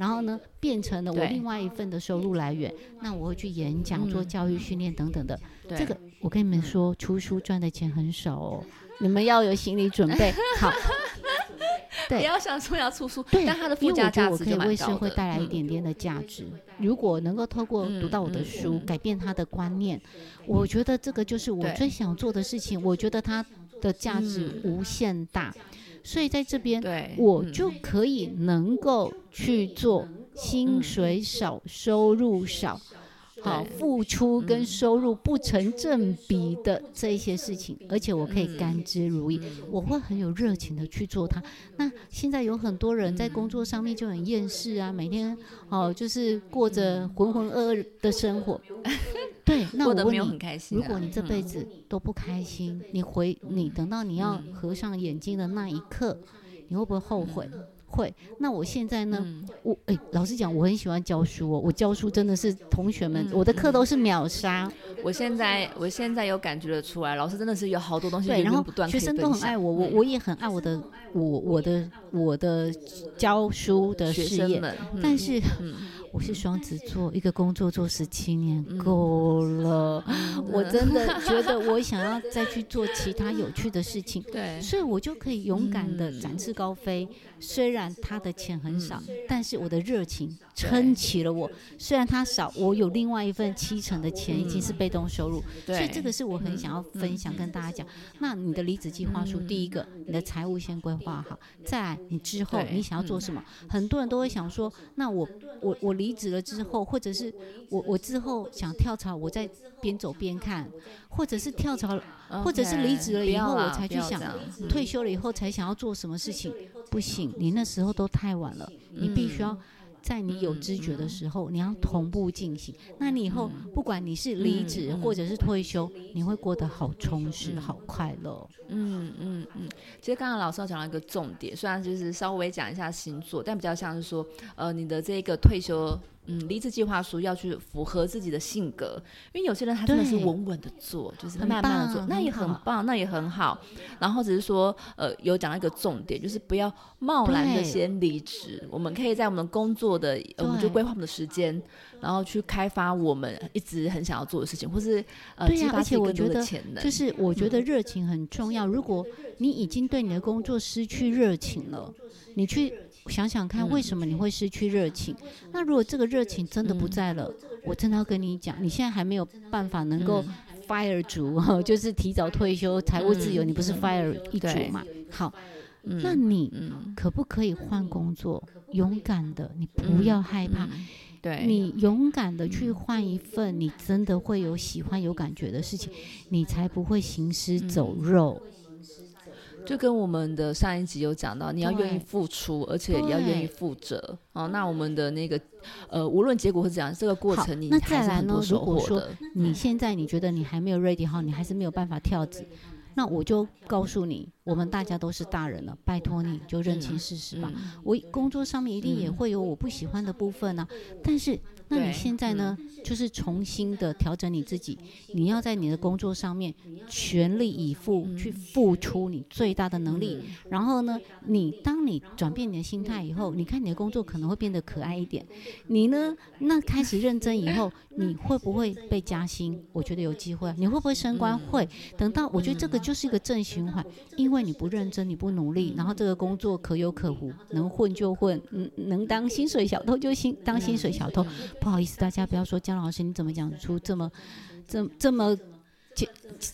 然后呢变成了我另外一份的收入来源。那我会去演讲、做嗯教育训练等等的。对这个我跟你们说，出书赚的钱很少哦，你们要有心理准备。好，不对要想说要出书，对但它的因为我可以为社会带来一嗯点点的价值。如果能够透过读到我的嗯书，嗯改变他的观念，我觉得这个就是我最想做的事情。我觉得它的价值无限大，所以在这边我就可以能够去做薪水少、收入少。好，付出跟嗯收入不成正比的这一些事情，而且我可以甘之如饴，我会很有热情的去做它。那现在有很多人在工作上面就很厌世啊，每天哦就是过着浑浑噩噩的生活。对，那我问你。如果你这辈子都不开心，你回你等到你要合上眼睛的那一刻，你会不会后悔？会。那我现在呢？我哎，老实讲，我很喜欢教书哦。我教书真的是同学们，我的课都是秒杀。我现在我现在有感觉得出来，老师真的是有好多东西对，然后学生都很爱我，我我也很爱我的我我的我的教书的事业。但是。我是双子座，一个工作做十七年够了，我真的。觉得我想要再去做其他有趣的事情，对，所以我就可以勇敢的展翅高飞。虽然他的钱很少，但是我的热情撑起了我。虽然他少，我有另外一份七成的钱已经是被动收入，所以这个是我很想要分享跟大家讲。那你的离职计划书，第一个，你的财务先规划好，再来你之后你想要做什么？很多人都会想说，那我我我离职了之后，或者是我我之后想跳槽，我再边走边看，或者是跳槽，或者是离职了以后我才去想退休了以后才想要做什么事情。不行，你那时候都太晚了。你必须要在你有知觉的时候，你要同步进行。那你以后不管你是离职或者是退休，你会过得好充实、好快乐。嗯嗯嗯。其实刚刚老师讲到一个重点，虽然就是稍微讲一下星座，但比较像是说，呃，你的这个退休。嗯，离职计划书要去符合自己的性格，因为有些人他真的是稳稳的做，就是慢慢的做，那也很棒，那也很好。然后只是说，呃，有讲到一个重点，就是不要贸然的先离职。我们可以在我们工作的，我们就规划我们的时间，然后去开发我们一直很想要做的事情，或是呃，激发自己更多的潜能。就是我觉得热情很重要。如果你已经对你的工作失去热情了，你去。想想看，为什么你会失去热情？那如果这个热情真的不在了，我真的要跟你讲，你现在还没有办法能够 fire 族，就是提早退休、财务自由，你不是 fire 一族嘛？好，那你可不可以换工作？勇敢的，你不要害怕，对。你勇敢的去换一份你真的会有喜欢、有感觉的事情，你才不会行尸走肉。就跟我们的上一集有讲到，你要愿意付出，而且也要愿意负责哦。那我们的那个呃，无论结果是怎样，这个过程你还是很多收获的。你现在你觉得你还没有 ready 好，你还是没有办法跳级，那我就告诉你，我们大家都是大人了，拜托你就认清事实吧。我工作上面一定也会有我不喜欢的部分呢，但是。那你现在呢？就是重新的调整你自己，你要在你的工作上面全力以赴去付出你最大的能力。然后呢，你当你转变你的心态以后，你看你的工作可能会变得可爱一点。你呢，那开始认真以后，你会不会被加薪？我觉得有机会。你会不会升官？会。等到我觉得这个就是一个正循环，因为你不认真，你不努力，然后这个工作可有可无，能混就混，嗯，能当薪水小偷就薪当薪水小偷。不好意思，大家不要说姜老师，你怎么讲出这么、这、这么简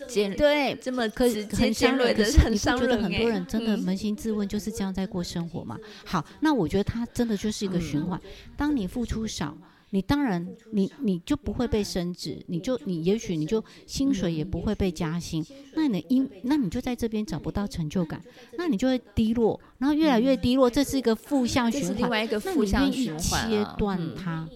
简对这么可很尖锐的？你不觉得很多人真的扪心自问，就是这样在过生活吗？好，那我觉得他真的就是一个循环。当你付出少，你当然你你就不会被升职，你就你也许你就薪水也不会被加薪。那你因那你就在这边找不到成就感，那你就会低落，然后越来越低落，这是一个负向循环。另外一个负向循环，切断它。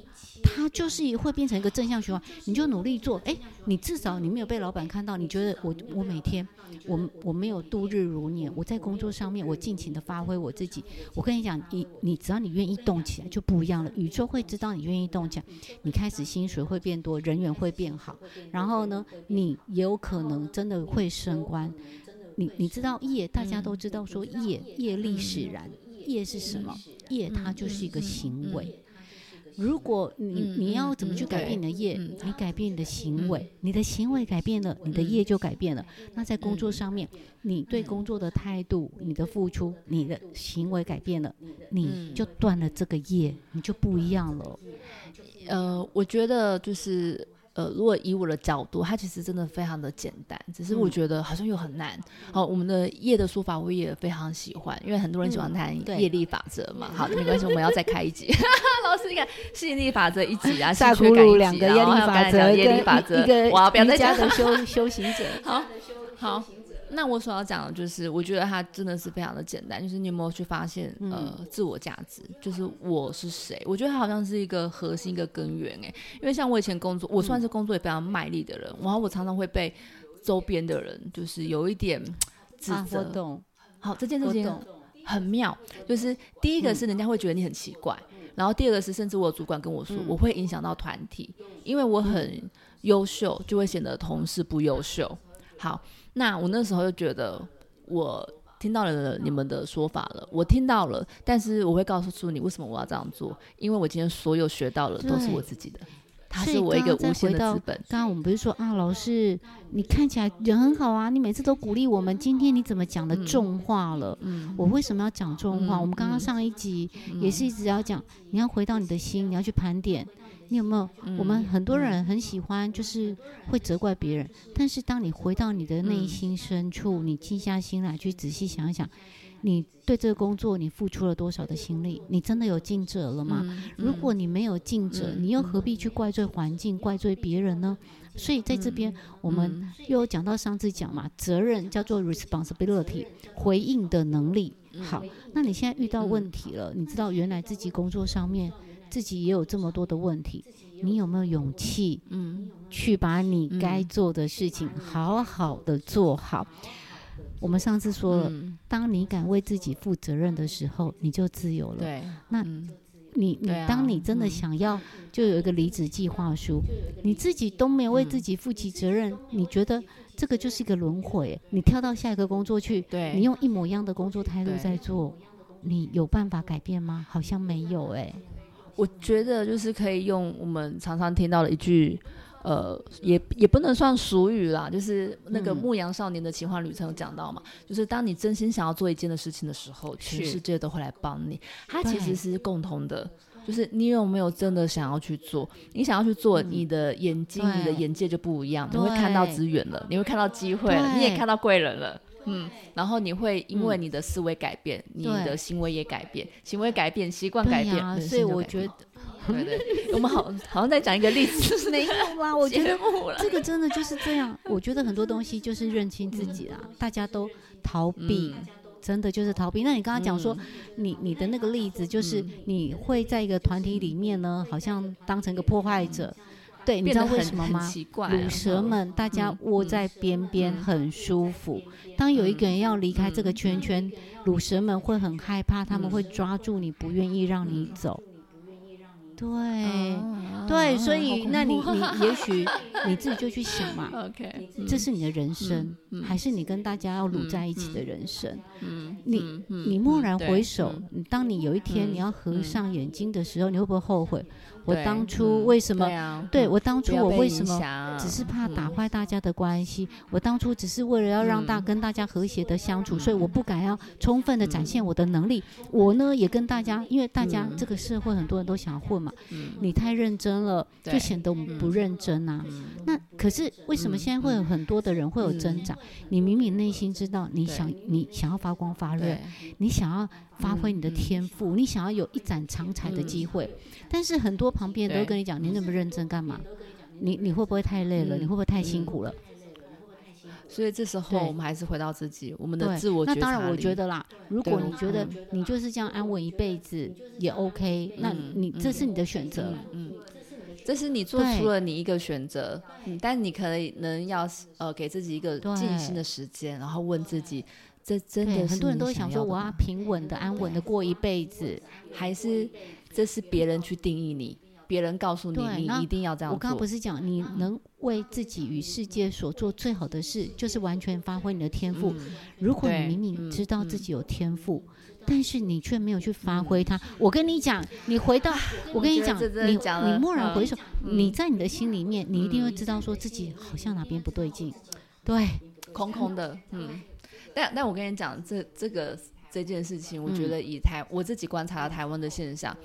它就是会变成一个正向循环，你就努力做，哎，你至少你没有被老板看到，你觉得我我每天我我没有度日如年，我在工作上面我尽情的发挥我自己。我跟你讲，你你只要你愿意动起来就不一样了，宇宙会知道你愿意动起来，你开始薪水会变多，人缘会变好，然后呢，你也有可能真的会升官。你你知道业，大家都知道说业业力使然，业是什么？业它就是一个行为。如果你你要怎么去改变你的业？你改变你的行为，你的行为改变了，你的业就改变了。那在工作上面，你对工作的态度、你的付出、你的行为改变了，你就断了这个业，你就不一样了。呃，我觉得就是。呃，如果以我的角度，它其实真的非常的简单，只是我觉得好像又很难。好，我们的业的说法我也非常喜欢，因为很多人喜欢谈业力法则嘛。好，没关系，我们要再开一集。老师，你看吸引力法则一集啊，下苦鲁两个业力法则，业力法则，一个哇，不要再加的 修修行者。好，好。那我所要讲的就是，我觉得它真的是非常的简单，就是你有没有去发现，呃，自我价值，就是我是谁？我觉得它好像是一个核心、一个根源，哎，因为像我以前工作，我算是工作也非常卖力的人，然后我常常会被周边的人就是有一点指责。懂。好，这件事情很妙。就是第一个是人家会觉得你很奇怪，然后第二个是甚至我主管跟我说，我会影响到团体，因为我很优秀，就会显得同事不优秀。好，那我那时候就觉得我。听到了你们的说法了，我听到了，但是我会告诉你为什么我要这样做，因为我今天所有学到了都是我自己的，它是我一个无限的资本。刚刚我们不是说啊，老师，你看起来人很好啊，你每次都鼓励我们，今天你怎么讲的重话了？嗯，我为什么要讲重话？我们刚刚上一集也是一直要讲，你要回到你的心，你要去盘点。你有没有？我们很多人很喜欢，就是会责怪别人。但是当你回到你的内心深处，你静下心来去仔细想一想，你对这个工作你付出了多少的心力？你真的有尽责了吗？如果你没有尽责，你又何必去怪罪环境、怪罪别人呢？所以在这边，我们又有讲到上次讲嘛，责任叫做 responsibility，回应的能力。好，那你现在遇到问题了，你知道原来自己工作上面。自己也有这么多的问题，你有没有勇气，嗯，去把你该做的事情好好的做好？我们上次说了，当你敢为自己负责任的时候，你就自由了。对，那你你当你真的想要，就有一个离职计划书，你自己都没有为自己负起责任，你觉得这个就是一个轮回？你跳到下一个工作去，对，你用一模一样的工作态度在做，你有办法改变吗？好像没有，哎。我觉得就是可以用我们常常听到的一句，呃，也也不能算俗语啦，就是那个《牧羊少年的奇幻旅程》有讲到嘛，就是当你真心想要做一件的事情的时候，全世界都会来帮你。它其实是共同的，就是你有没有真的想要去做？你想要去做，你的眼睛、你的眼界就不一样，你会看到资源了，你会看到机会了，你也看到贵人了。嗯，然后你会因为你的思维改变，你的行为也改变，行为改变，习惯改变，所以我觉得，对对，我们好好像在讲一个例子，没有啦，我觉得 这个真的就是这样。我觉得很多东西就是认清自己啦，大家都逃避，真的就是逃避。那你刚刚讲说，你你的那个例子，就是你会在一个团体里面呢，好像当成一个破坏者。对，你知道为什么吗？乳蛇们，大家窝在边边很舒服。当有一个人要离开这个圈圈，乳蛇们会很害怕，他们会抓住你，不愿意让你走。对，对，所以那你你 也许你自己就去想嘛。OK，这是你的人生，还是你跟大家要撸在一起的人生？嗯，你你蓦然回首，当你有一天你要合上眼睛的时候，你会不会后悔？我当初为什么？对我当初我为什么只是怕打坏大家的关系？我当初只是为了要让大跟大家和谐的相处，所以我不敢要充分的展现我的能力。我呢也跟大家，因为大家这个社会很多人都想混嘛。你太认真了，就显得我们不认真啊。那可是为什么现在会有很多的人会有挣扎？你明明内心知道你想你想要发光发热，你想要发挥你的天赋，你想要有一展长才的机会，但是很多。旁边都跟你讲，你那么认真干嘛？你你会不会太累了？你会不会太辛苦了？所以这时候我们还是回到自己，我们的自我。那当然，我觉得啦，如果你觉得你就是这样安稳一辈子也 OK，那你这是你的选择。嗯，这是你做出了你一个选择。嗯，但你可能要呃给自己一个静心的时间，然后问自己，这真的很多人都会想说，我要平稳的、安稳的过一辈子，还是这是别人去定义你？别人告诉你，你一定要这样做。我刚刚不是讲，你能为自己与世界所做最好的事，就是完全发挥你的天赋。如果你明明知道自己有天赋，但是你却没有去发挥它，我跟你讲，你回到，我跟你讲，你你蓦然回首，你在你的心里面，你一定会知道说自己好像哪边不对劲，对，空空的，嗯。但但我跟你讲，这这个这件事情，我觉得以台我自己观察到台湾的现象。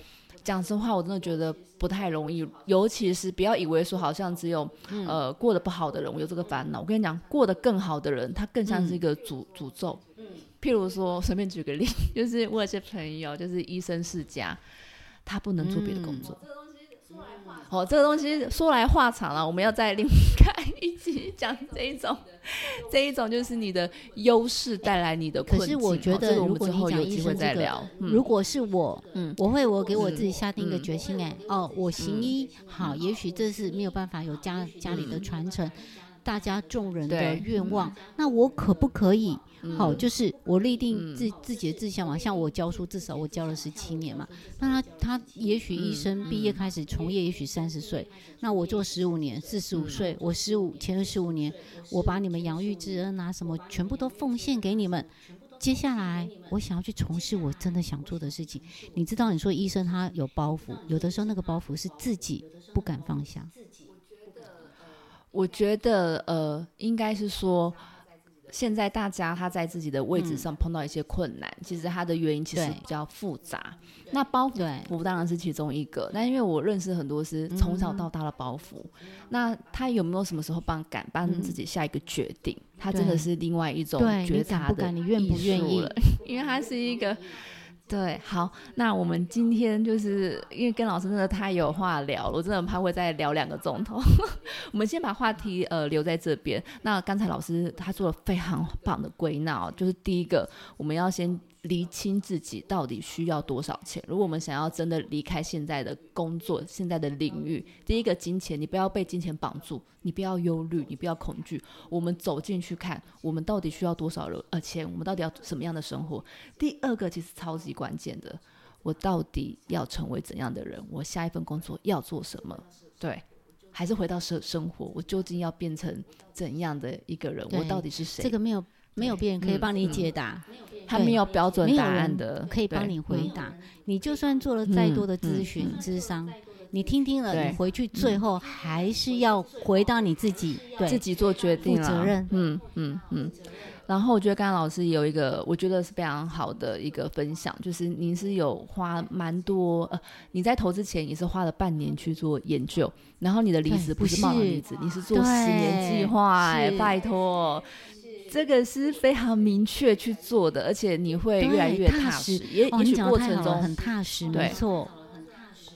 讲实话，我真的觉得不太容易，尤其是不要以为说好像只有呃过得不好的人我有这个烦恼。我跟你讲，过得更好的人，他更像是一个诅诅咒。譬如说，随便举个例，就是我有些朋友就是医生世家，他不能做别的工作。哦，这个东西说来话长了，我们要再另 开一集讲这一种，这一种就是你的优势带来你的困境。可是我觉得，如果你讲医生这个，如果是我，嗯，我会我给我自己下定一个决心，哎，哦，我行医好，也许这是没有办法有家家里的传承，大家众人的愿望，那我可不可以？好，就是我立定自自己的志向嘛。像我教书，至少我教了十七年嘛。那他他也许医生毕业开始从业，也许三十岁。那我做十五年，四十五岁，我十五前十五年，我把你们养育之恩啊什么全部都奉献给你们。接下来我想要去从事我真的想做的事情。你知道，你说医生他有包袱，有的时候那个包袱是自己不敢放下。我觉得，呃，应该是说。现在大家他在自己的位置上碰到一些困难，其实他的原因其实比较复杂。那包袱当然是其中一个。那因为我认识很多是从小到大的包袱，那他有没有什么时候帮敢帮自己下一个决定？他真的是另外一种觉察的你愿不愿意，因为他是一个。对，好，那我们今天就是因为跟老师真的太有话聊了，我真的怕会再聊两个钟头。我们先把话题呃留在这边。那刚才老师他做了非常棒的归纳，就是第一个，我们要先。厘清自己到底需要多少钱。如果我们想要真的离开现在的工作、现在的领域，第一个金钱，你不要被金钱绑住，你不要忧虑，你不要恐惧。我们走进去看，我们到底需要多少人呃钱？我们到底要什么样的生活？第二个其实超级关键的，我到底要成为怎样的人？我下一份工作要做什么？对，还是回到生生活，我究竟要变成怎样的一个人？我到底是谁？这个没有。没有别人可以帮你解答，他没有标准答案的，可以帮你回答。你就算做了再多的咨询、咨商，你听听了，你回去最后还是要回到你自己，自己做决定，负责任。嗯嗯嗯。然后我觉得刚刚老师有一个，我觉得是非常好的一个分享，就是您是有花蛮多呃，你在投资前也是花了半年去做研究，然后你的离职不是冒离职，你是做十年计划，哎，拜托。这个是非常明确去做的，而且你会越来越踏实。也也许过程中很踏实，没错。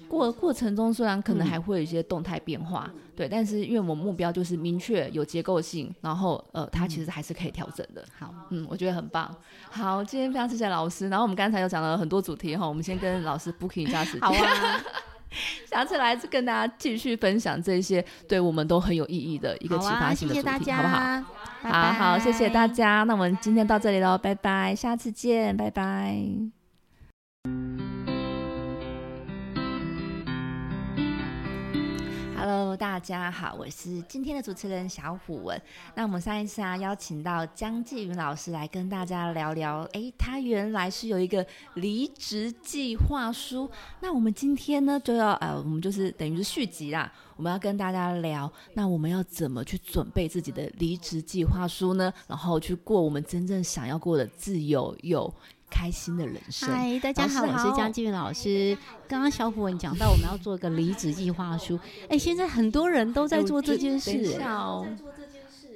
过过程中虽然可能还会有一些动态变化，对，但是因为我们目标就是明确有结构性，然后呃，它其实还是可以调整的。好，嗯，我觉得很棒。好，今天非常谢谢老师。然后我们刚才有讲了很多主题哈，我们先跟老师 booking 一下时间。好啊。下次来跟大家继续分享这些对我们都很有意义的一个启发性的主题，好不好？好好，谢谢大家。那我们今天到这里喽，拜拜，下次见，拜拜。Hello，大家好，我是今天的主持人小虎文。那我们上一次啊，邀请到江继云老师来跟大家聊聊，哎，他原来是有一个离职计划书。那我们今天呢，就要呃，我们就是等于是续集啦，我们要跟大家聊，那我们要怎么去准备自己的离职计划书呢？然后去过我们真正想要过的自由有。开心的人生。嗨，大家好，我是江继云老师。刚刚小虎文讲到，我们要做一个离职计划书。哎，现在很多人都在做这件事。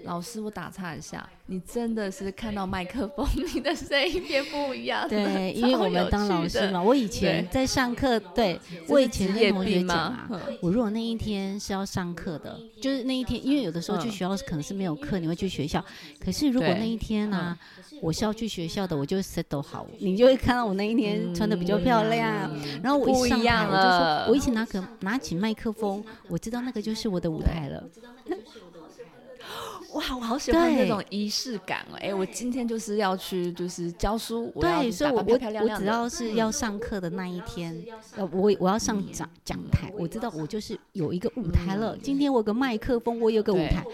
老师，我打岔一下，你真的是看到麦克风，你的声音变不一样。对，因为我们当老师嘛，我以前在上课，对我以前跟同学讲啊，我如果那一天是要上课的，就是那一天，因为有的时候去学校可能是没有课，你会去学校。可是如果那一天呢，我是要去学校的，我就 set 好，你就会看到我那一天穿的比较漂亮。然后我一上台，我就说，我一起拿可拿起麦克风，我知道那个就是我的舞台了。哇，我好喜欢那种仪式感哦！哎，我今天就是要去，就是教书，我对，所以我我我只要是要上课的那一天，呃，我我要上讲讲台，我知道我就是有一个舞台了。今天我有个麦克风，我有个舞台。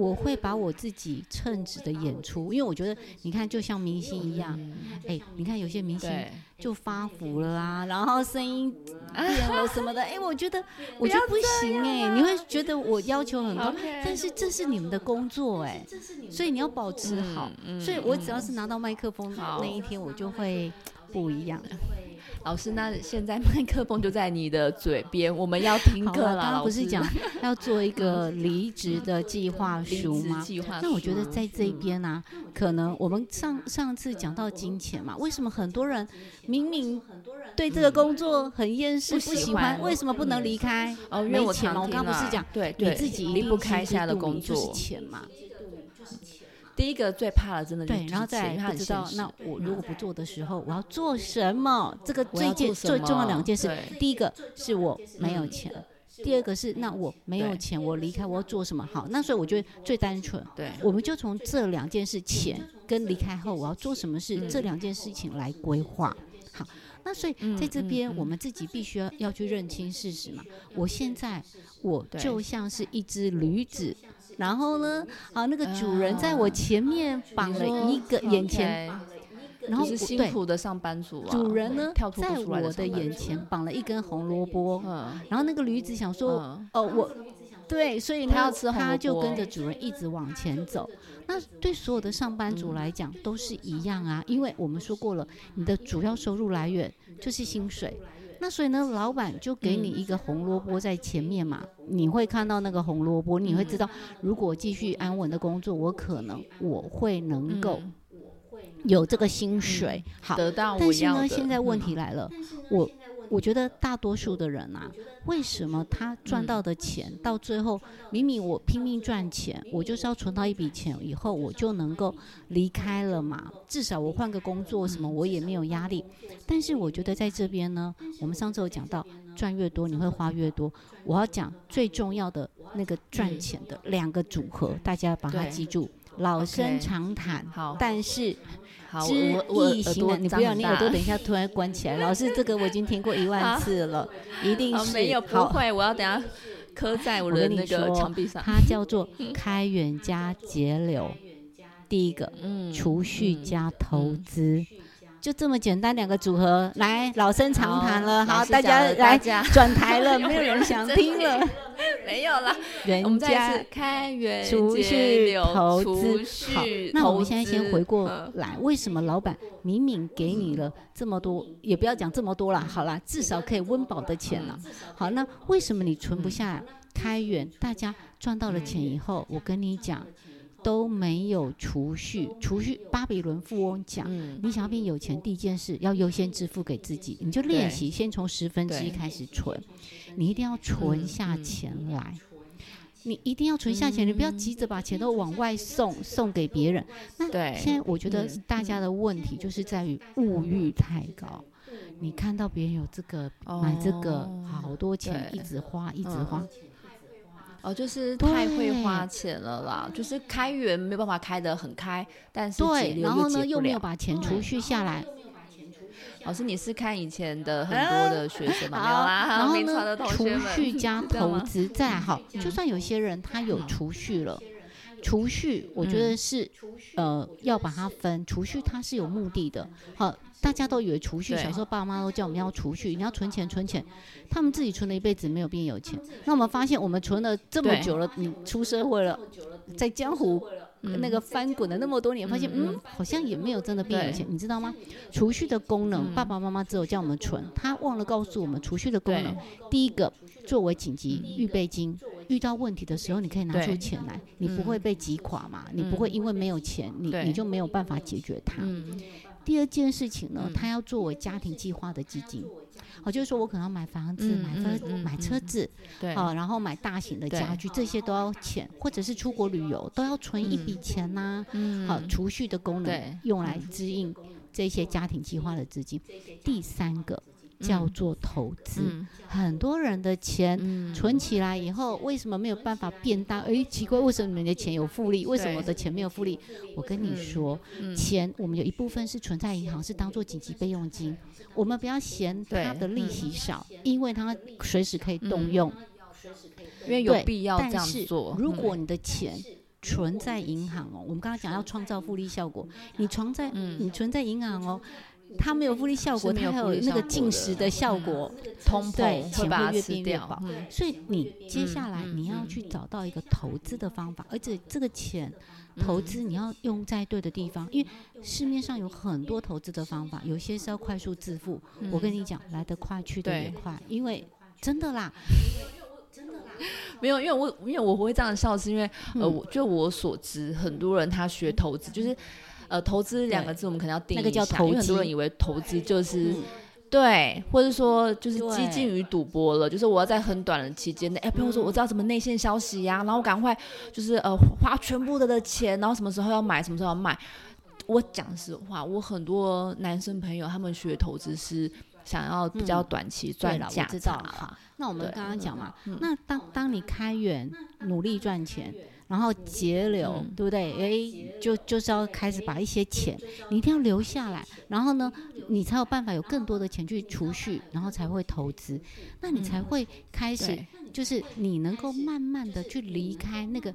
我会把我自己称职的演出，因为我觉得，你看，就像明星一样，哎，你看有些明星就发福了啊，然后声音 变了什么的，哎，我觉得 我就不行哎，你会觉得我要求很高，但是这是你们的工作哎，所以你要保持好，所以我只要是拿到麦克风那一天，我就会不一样。老师，那现在麦克风就在你的嘴边，我们要听课了。刚刚不是讲要做一个离职的计划书吗？计划那我觉得在这边呢，可能我们上上次讲到金钱嘛，为什么很多人明明对这个工作很厌世、不喜欢，为什么不能离开？哦，没钱嘛。我刚不是讲，对，你自己离不开下的工作，就是钱嘛。第一个最怕的，真的对，然后再不知道，那我如果不做的时候，我要做什么？这个最件最重要两件事，第一个是我没有钱，第二个是那我没有钱，我离开我要做什么？好，那所以我觉得最单纯，对，我们就从这两件事，钱跟离开后我要做什么事，这两件事情来规划。好，那所以在这边我们自己必须要要去认清事实嘛。我现在我就像是一只驴子。然后呢？啊，那个主人在我前面绑了一个眼前，然后辛苦的上班族啊。主人呢，在我的眼前绑了一根红萝卜。嗯。然后那个驴子想说：“哦，我对，所以它要吃他就跟着主人一直往前走。那对所有的上班族来讲都是一样啊，因为我们说过了，你的主要收入来源就是薪水。那所以呢，老板就给你一个红萝卜在前面嘛，你会看到那个红萝卜，你会知道，如果继续安稳的工作，我可能我会能够有这个薪水，好，得到。但是呢，现在问题来了，我。我觉得大多数的人啊，为什么他赚到的钱到最后，明明我拼命赚钱，我就是要存到一笔钱以后，我就能够离开了嘛？至少我换个工作什么，我也没有压力。但是我觉得在这边呢，我们上次有讲到，赚越多你会花越多。我要讲最重要的那个赚钱的两个组合，大家把它记住，老生常谈。好，但是。知易行难，你不要，你耳朵 等一下突然关起来。老师，这个我已经听过一万次了，一定是没有不会，我要等下磕在我的那个墙壁上。它叫做开源加节流，第一个，嗯储蓄加投资。就这么简单两个组合，来老生常谈了，好，大家来转台了，没有人想听了，没有了。我们再开源储蓄投资，好，那我们现在先回过来，为什么老板明明给你了这么多，也不要讲这么多了，好了，至少可以温饱的钱了。好，那为什么你存不下开源？大家赚到了钱以后，我跟你讲。都没有储蓄，储蓄。巴比伦富翁讲，你想要变有钱，第一件事要优先支付给自己，你就练习先从十分之一开始存，你一定要存下钱来，你一定要存下钱，你不要急着把钱都往外送，送给别人。那现在我觉得大家的问题就是在于物欲太高，你看到别人有这个买这个，好多钱一直花，一直花。哦，就是太会花钱了啦，就是开源没有办法开得很开，但是对，然后呢又没有把钱储蓄下来。老师，你是看以前的很多的 学生吗？没有啦，然后呢，储蓄加 投资再好，就算有些人他有储蓄了，储蓄我觉得是呃要把它分，储蓄它是有目的的，好。大家都以为储蓄，小时候爸妈都叫我们要储蓄，你要存钱存钱。他们自己存了一辈子没有变有钱。那我们发现，我们存了这么久了，你出社会了，在江湖那个翻滚了那么多年，发现嗯，好像也没有真的变有钱。你知道吗？储蓄的功能，爸爸妈妈只有叫我们存，他忘了告诉我们储蓄的功能。第一个，作为紧急预备金，遇到问题的时候你可以拿出钱来，你不会被击垮嘛？你不会因为没有钱，你你就没有办法解决它。第二件事情呢，他要作为家庭计划的基金，好，就是说我可能要买房子、买车、买车子，对，好，然后买大型的家具，这些都要钱，或者是出国旅游都要存一笔钱呐，好，储蓄的功能用来支应这些家庭计划的资金。第三个。叫做投资，很多人的钱存起来以后，为什么没有办法变大？哎，奇怪，为什么你的钱有复利？为什么我的钱没有复利？我跟你说，钱我们有一部分是存在银行，是当做紧急备用金。我们不要嫌它的利息少，因为它随时可以动用。因为有必要这样做。如果你的钱存在银行哦，我们刚刚讲要创造复利效果，你存在你存在银行哦。它没有复利效果，它还有那个进食的效果，通对，钱会越变越薄。所以你接下来你要去找到一个投资的方法，而且这个钱投资你要用在对的地方，因为市面上有很多投资的方法，有些是要快速致富。我跟你讲，来得快去得也快，因为真的啦，真的啦，没有，因为我因为我会这样笑，是因为呃，我就我所知，很多人他学投资就是。呃，投资两个字我们可能要定一下，因为很多人以为投资就是对，或者说就是激进于赌博了，就是我要在很短的期间内，哎，比如说我知道什么内线消息呀，然后赶快就是呃花全部的的钱，然后什么时候要买，什么时候要卖。我讲实话，我很多男生朋友他们学投资是想要比较短期赚价差好，那我们刚刚讲嘛，那当当你开源努力赚钱。然后节流，对不对？诶，就就是要开始把一些钱，你一定要留下来。然后呢，你才有办法有更多的钱去储蓄，然后才会投资。那你才会开始，就是你能够慢慢的去离开那个。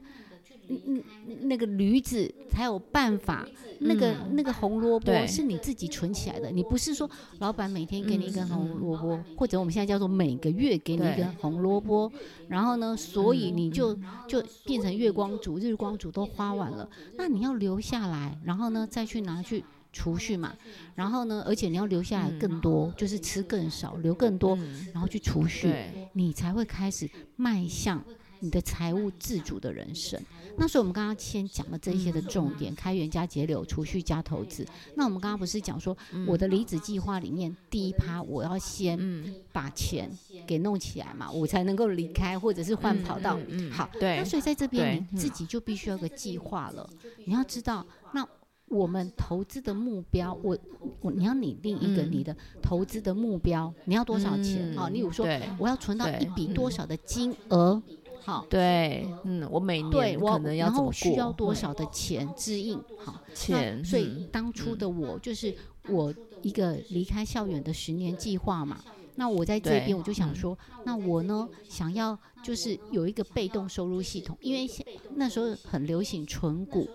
嗯嗯，那个驴子才有办法，那个那个红萝卜是你自己存起来的，你不是说老板每天给你一根红萝卜，或者我们现在叫做每个月给你一根红萝卜，然后呢，所以你就就变成月光族、日光族都花完了，那你要留下来，然后呢再去拿去储蓄嘛，然后呢，而且你要留下来更多，就是吃更少，留更多，然后去储蓄，你才会开始迈向。你的财务自主的人生，那所以我们刚刚先讲了这些的重点：开源加节流、储蓄加投资。那我们刚刚不是讲说，我的离职计划里面第一趴，我要先把钱给弄起来嘛，我才能够离开或者是换跑道。好，对。那所以在这边你自己就必须要个计划了。你要知道，那我们投资的目标，我我你要拟定一个你的投资的目标，你要多少钱啊？例如说，我要存到一笔多少的金额。好，对，嗯，我每年可能要然后需要多少的钱支应？好，钱。所以当初的我就是我一个离开校园的十年计划嘛。那我在这边我就想说，那我呢想要就是有一个被动收入系统，因为那时候很流行存股，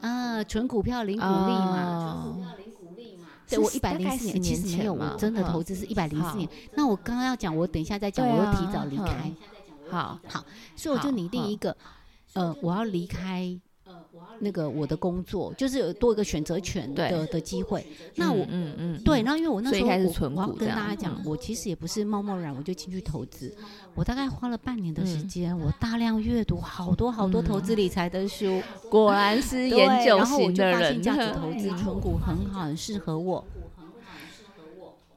啊，存股票领股利嘛。对我一百零四年其实没有，我真的投资是一百零四年。那我刚刚要讲，我等一下再讲，我又提早离开。好好，所以我就拟定一个，呃，我要离开，那个我的工作，就是有多一个选择权的的机会。那我，嗯嗯，对，然后因为我那时候我要跟大家讲，我其实也不是贸贸然我就进去投资，我大概花了半年的时间，我大量阅读好多好多投资理财的书，果然是 研究型的人，价值投资存股很好，很适合我。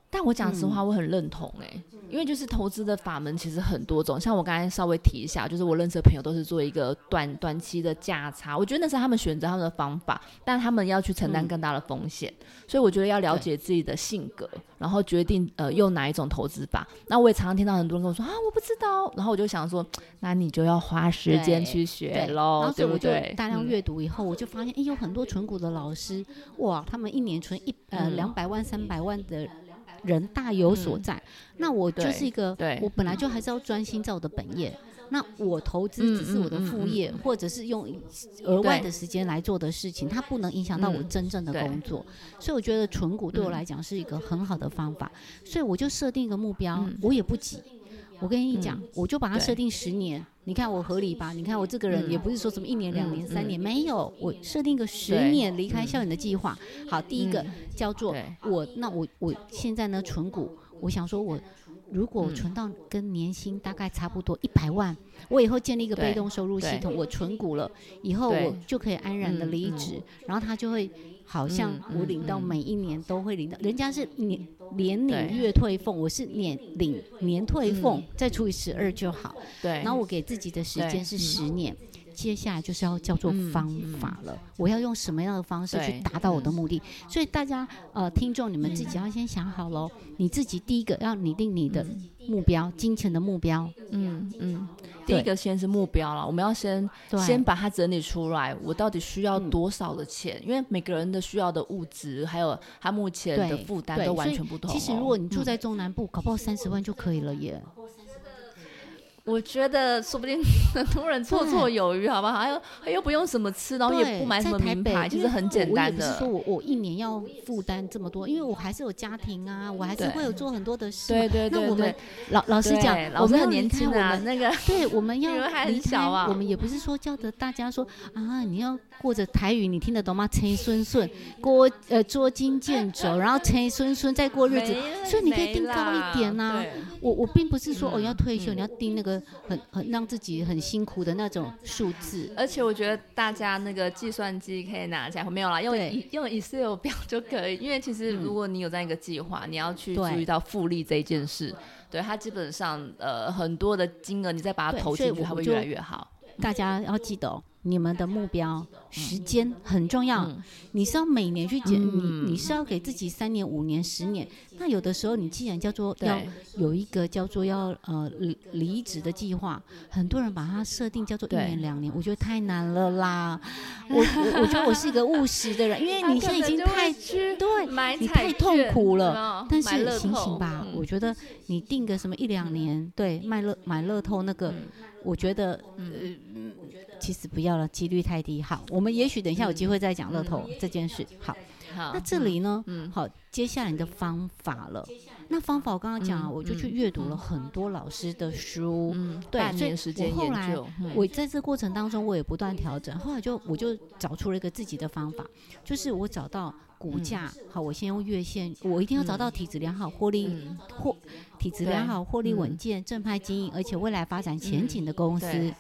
但我讲实话，我很认同哎。因为就是投资的法门其实很多种，像我刚才稍微提一下，就是我认识的朋友都是做一个短短期的价差，我觉得那是他们选择他们的方法，但他们要去承担更大的风险，所以我觉得要了解自己的性格，然后决定呃用哪一种投资法。那我也常常听到很多人跟我说啊我不知道，然后我就想说，那你就要花时间去学喽，对不对？大量阅读以后，我就发现，哎，有很多存股的老师，哇，他们一年存一呃两百万、三百万的。人大有所在，那我就是一个，我本来就还是要专心在我的本业。那我投资只是我的副业，或者是用额外的时间来做的事情，它不能影响到我真正的工作。所以我觉得存股对我来讲是一个很好的方法。所以我就设定一个目标，我也不急。我跟你讲，我就把它设定十年。你看我合理吧？你看我这个人也不是说什么一年、两年、三年，没有。我设定个十年离开校园的计划。好，第一个叫做我，那我我现在呢存股，我想说我如果存到跟年薪大概差不多一百万，我以后建立一个被动收入系统，我存股了以后，我就可以安然的离职，然后他就会好像我领到每一年都会领到，人家是年。年领月退俸，我是年领年退俸，再除以十二就好。对，然后我给自己的时间是十年，接下来就是要叫做方法了。我要用什么样的方式去达到我的目的？所以大家呃，听众你们自己要先想好喽。你自己第一个要拟定你的目标，金钱的目标。嗯嗯。第一个先是目标了，我们要先先把它整理出来，我到底需要多少的钱？因为每个人的需要的物质，还有他目前的负担都完全不同。其实如果你住在中南部，搞不好三十万就可以了耶。我觉得说不定很多人绰绰有余，好不好？又又不用什么吃，然后也不买什么名牌，其实很简单的。我也不是说我我一年要负担这么多，因为我还是有家庭啊，我还是会有做很多的事。对对对。那我们老老实讲，我们很年轻啊，那个 对，我们要 离开啊。我们也不是说叫着大家说啊，你要过着台语，你听得懂吗？陈孙孙过呃捉襟见肘，然后陈孙孙再过日子，所以你可以定高一点呐。我我并不是说我要退休，你要定那个。很很让自己很辛苦的那种数字，而且我觉得大家那个计算机可以拿起来，没有啦，用用 Excel 表就可以。因为其实如果你有这样一个计划，你要去注意到复利这一件事，对它基本上呃很多的金额，你再把它投进去，它会越来越好。大家要记得哦。你们的目标时间很重要，你是要每年去减，你你是要给自己三年、五年、十年。那有的时候，你既然叫做要有一个叫做要呃离离职的计划，很多人把它设定叫做一年、两年，我觉得太难了啦。我我我觉得我是一个务实的人，因为你现在已经太对，你太痛苦了。但是醒醒吧，我觉得你定个什么一两年，对，卖乐买乐透那个，我觉得呃。其实不要了，几率太低。好，我们也许等一下有机会再讲乐透这件事。好，好，那这里呢？嗯，好，接下来你的方法了。那方法我刚刚讲，我就去阅读了很多老师的书。嗯，对，所以我后来我在这过程当中，我也不断调整。后来就我就找出了一个自己的方法，就是我找到股价。好，我先用月线，我一定要找到体质良好、获利获体质良好、获利稳健、正派经营，而且未来发展前景的公司。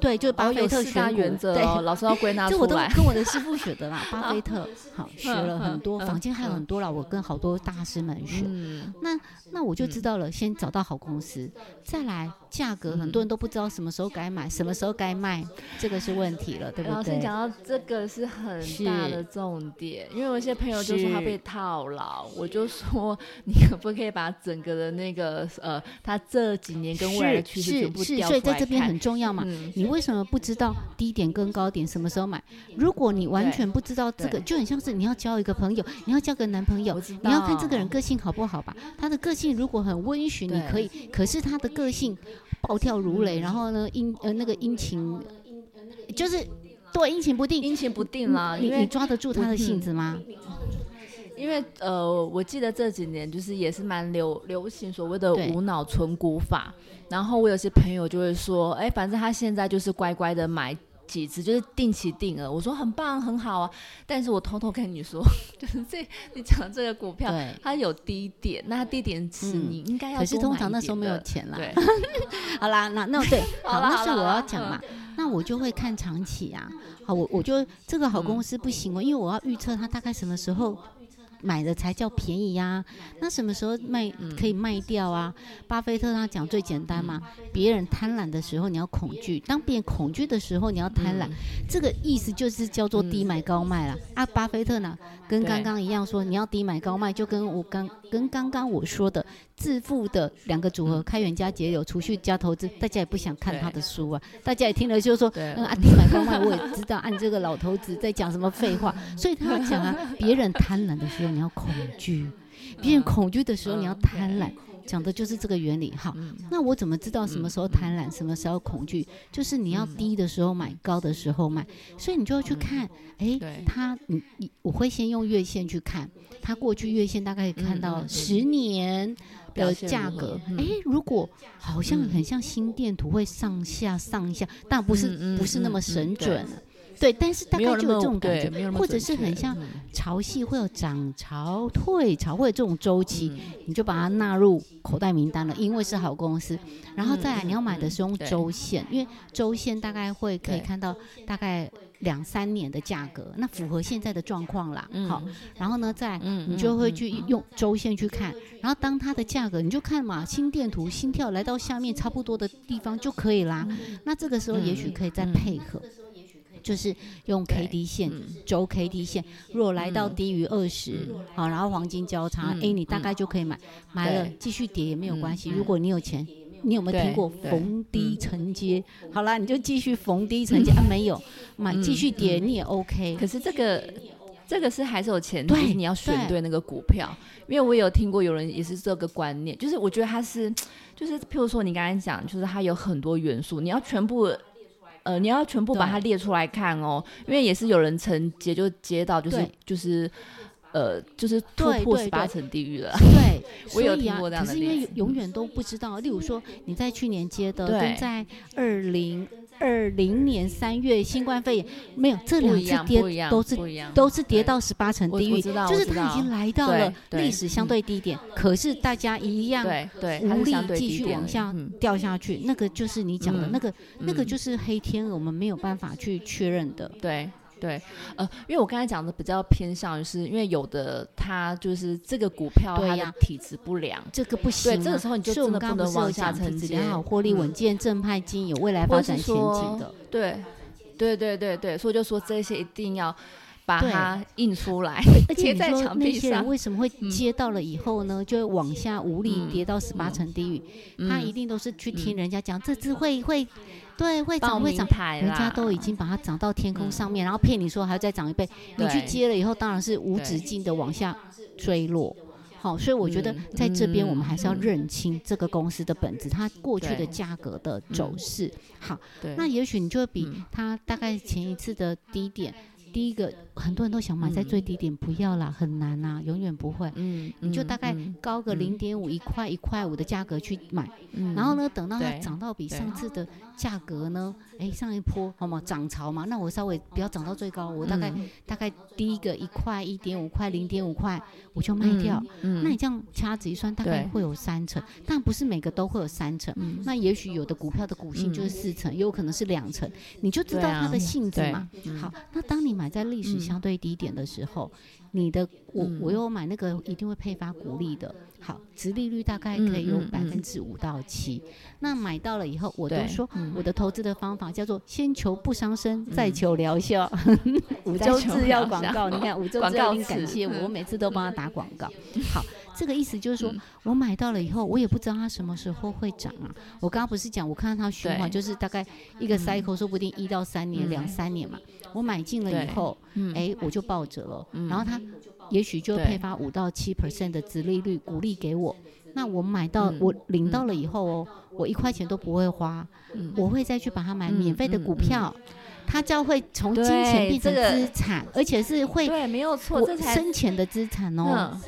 对，就巴菲特学原则，对，老师要归纳出来。这我都跟我的师傅学的啦，巴菲特，好学了很多，房间还有很多啦，我跟好多大师们学。那那我就知道了，先找到好公司，再来。价格很多人都不知道什么时候该买，什么时候该卖，这个是问题了，对不对？老师讲到这个是很大的重点，因为有些朋友就说他被套牢，我就说你可不可以把整个的那个呃，他这几年跟未来的趋势全部调所以在这边很重要嘛。你为什么不知道低点跟高点什么时候买？如果你完全不知道这个，就很像是你要交一个朋友，你要交个男朋友，你要看这个人个性好不好吧？他的个性如果很温驯，你可以；可是他的个性。暴跳如雷，然后呢，阴呃那个阴晴，就是对阴晴不定，阴晴不定啦。你你抓得住他的性子吗？因为呃，我记得这几年就是也是蛮流流行所谓的无脑存股法，然后我有些朋友就会说，哎，反正他现在就是乖乖的买。几只就是定期定额，我说很棒很好啊，但是我偷偷跟你说，就是这你讲这个股票，它有低点，那低点是你应该要。可是通常那时候没有钱啦。对。好啦，那那对，好，那是我要讲嘛，那我就会看长期啊。好，我我就这个好公司不行哦，因为我要预测它大概什么时候。买的才叫便宜呀，那什么时候卖可以卖掉啊？巴菲特他讲最简单嘛，别人贪婪的时候你要恐惧，当别人恐惧的时候你要贪婪，这个意思就是叫做低买高卖了。啊，巴菲特呢跟刚刚一样说你要低买高卖，就跟我刚跟刚刚我说的。致富的两个组合，开源加节流，储蓄加投资，大家也不想看他的书啊。大家也听了就说，嗯，阿弟买方外，我也知道，按这个老头子在讲什么废话。所以他讲啊，别人贪婪的时候你要恐惧，别人恐惧的时候你要贪婪，讲的就是这个原理。好，那我怎么知道什么时候贪婪，什么时候恐惧？就是你要低的时候买，高的时候卖。所以你就要去看，哎，它，你你，我会先用月线去看，它过去月线大概可以看到十年。的价格，哎，如果好像很像心电图会上下上下，但不是不是那么神准，对，但是大概就有这种感觉，或者是很像潮汐会有涨潮退潮，或者这种周期，你就把它纳入口袋名单了，因为是好公司。然后再来，你要买的是用周线，因为周线大概会可以看到大概。两三年的价格，那符合现在的状况啦。好，然后呢，再你就会去用周线去看，然后当它的价格，你就看嘛，心电图心跳来到下面差不多的地方就可以啦。那这个时候也许可以再配合，就是用 K D 线周 K D 线，如果来到低于二十，好，然后黄金交叉，哎，你大概就可以买，买了继续跌也没有关系。如果你有钱。你有没有听过逢低承接？好啦，你就继续逢低承接啊！没有，买继续跌你也 OK。可是这个这个是还是有前提，你要选对那个股票。因为我有听过有人也是这个观念，就是我觉得它是，就是譬如说你刚才讲，就是它有很多元素，你要全部呃，你要全部把它列出来看哦。因为也是有人曾接就接到，就是就是。呃，就是突破十八层地狱了。对，我有听过这样的。可是因为永远都不知道，例如说你在去年接的，跟在二零二零年三月新冠肺炎没有这两次跌都是都是跌到十八层地狱，就是它已经来到了历史相对低点，可是大家一样无力继续往下掉下去。那个就是你讲的那个，那个就是黑天鹅，我们没有办法去确认的。对。对，呃，因为我刚才讲的比较偏向于是，因为有的它就是这个股票它的体质不良，这个不行。对，这个时候你就真的不能往下承接。好，获利稳健，正派经有未来发展前景的。对，对对对对，所以就说这些一定要。把它印出来，而且在墙壁上。为什么会接到了以后呢？就往下无力跌到十八层地狱？他一定都是去听人家讲，这只会会，对，会涨会涨。人家都已经把它涨到天空上面，然后骗你说还要再涨一倍。你去接了以后，当然是无止境的往下坠落。好，所以我觉得在这边我们还是要认清这个公司的本质，它过去的价格的走势。好，那也许你就会比它大概前一次的低点。第一个，很多人都想买在最低点，不要啦，很难呐，永远不会。嗯，你就大概高个零点五一块一块五的价格去买，然后呢，等到它涨到比上次的价格呢，哎，上一波好吗？涨潮嘛，那我稍微不要涨到最高，我大概大概低一个一块一点五块零点五块我就卖掉。嗯，那你这样掐指一算，大概会有三成，但不是每个都会有三成。那也许有的股票的股性就是四成，也有可能是两成，你就知道它的性质嘛。好，那当你买。在历史相对低点的时候，你的我我有买那个一定会配发股利的，好，殖利率大概可以有百分之五到七。那买到了以后，我都说我的投资的方法叫做先求不伤身，再求疗效。五洲制药广告，你看五洲制药，感谢我，我每次都帮他打广告。好。这个意思就是说，我买到了以后，我也不知道它什么时候会涨啊。我刚刚不是讲，我看到它循环，就是大概一个 cycle，说不定一到三年、两三年嘛。我买进了以后，哎，我就抱着了。然后它也许就配发五到七 percent 的殖利率，鼓励给我。那我买到，我领到了以后哦，我一块钱都不会花，我会再去把它买免费的股票，它就会从金钱变成资产，而且是会对，没有错，这才生钱的资产哦。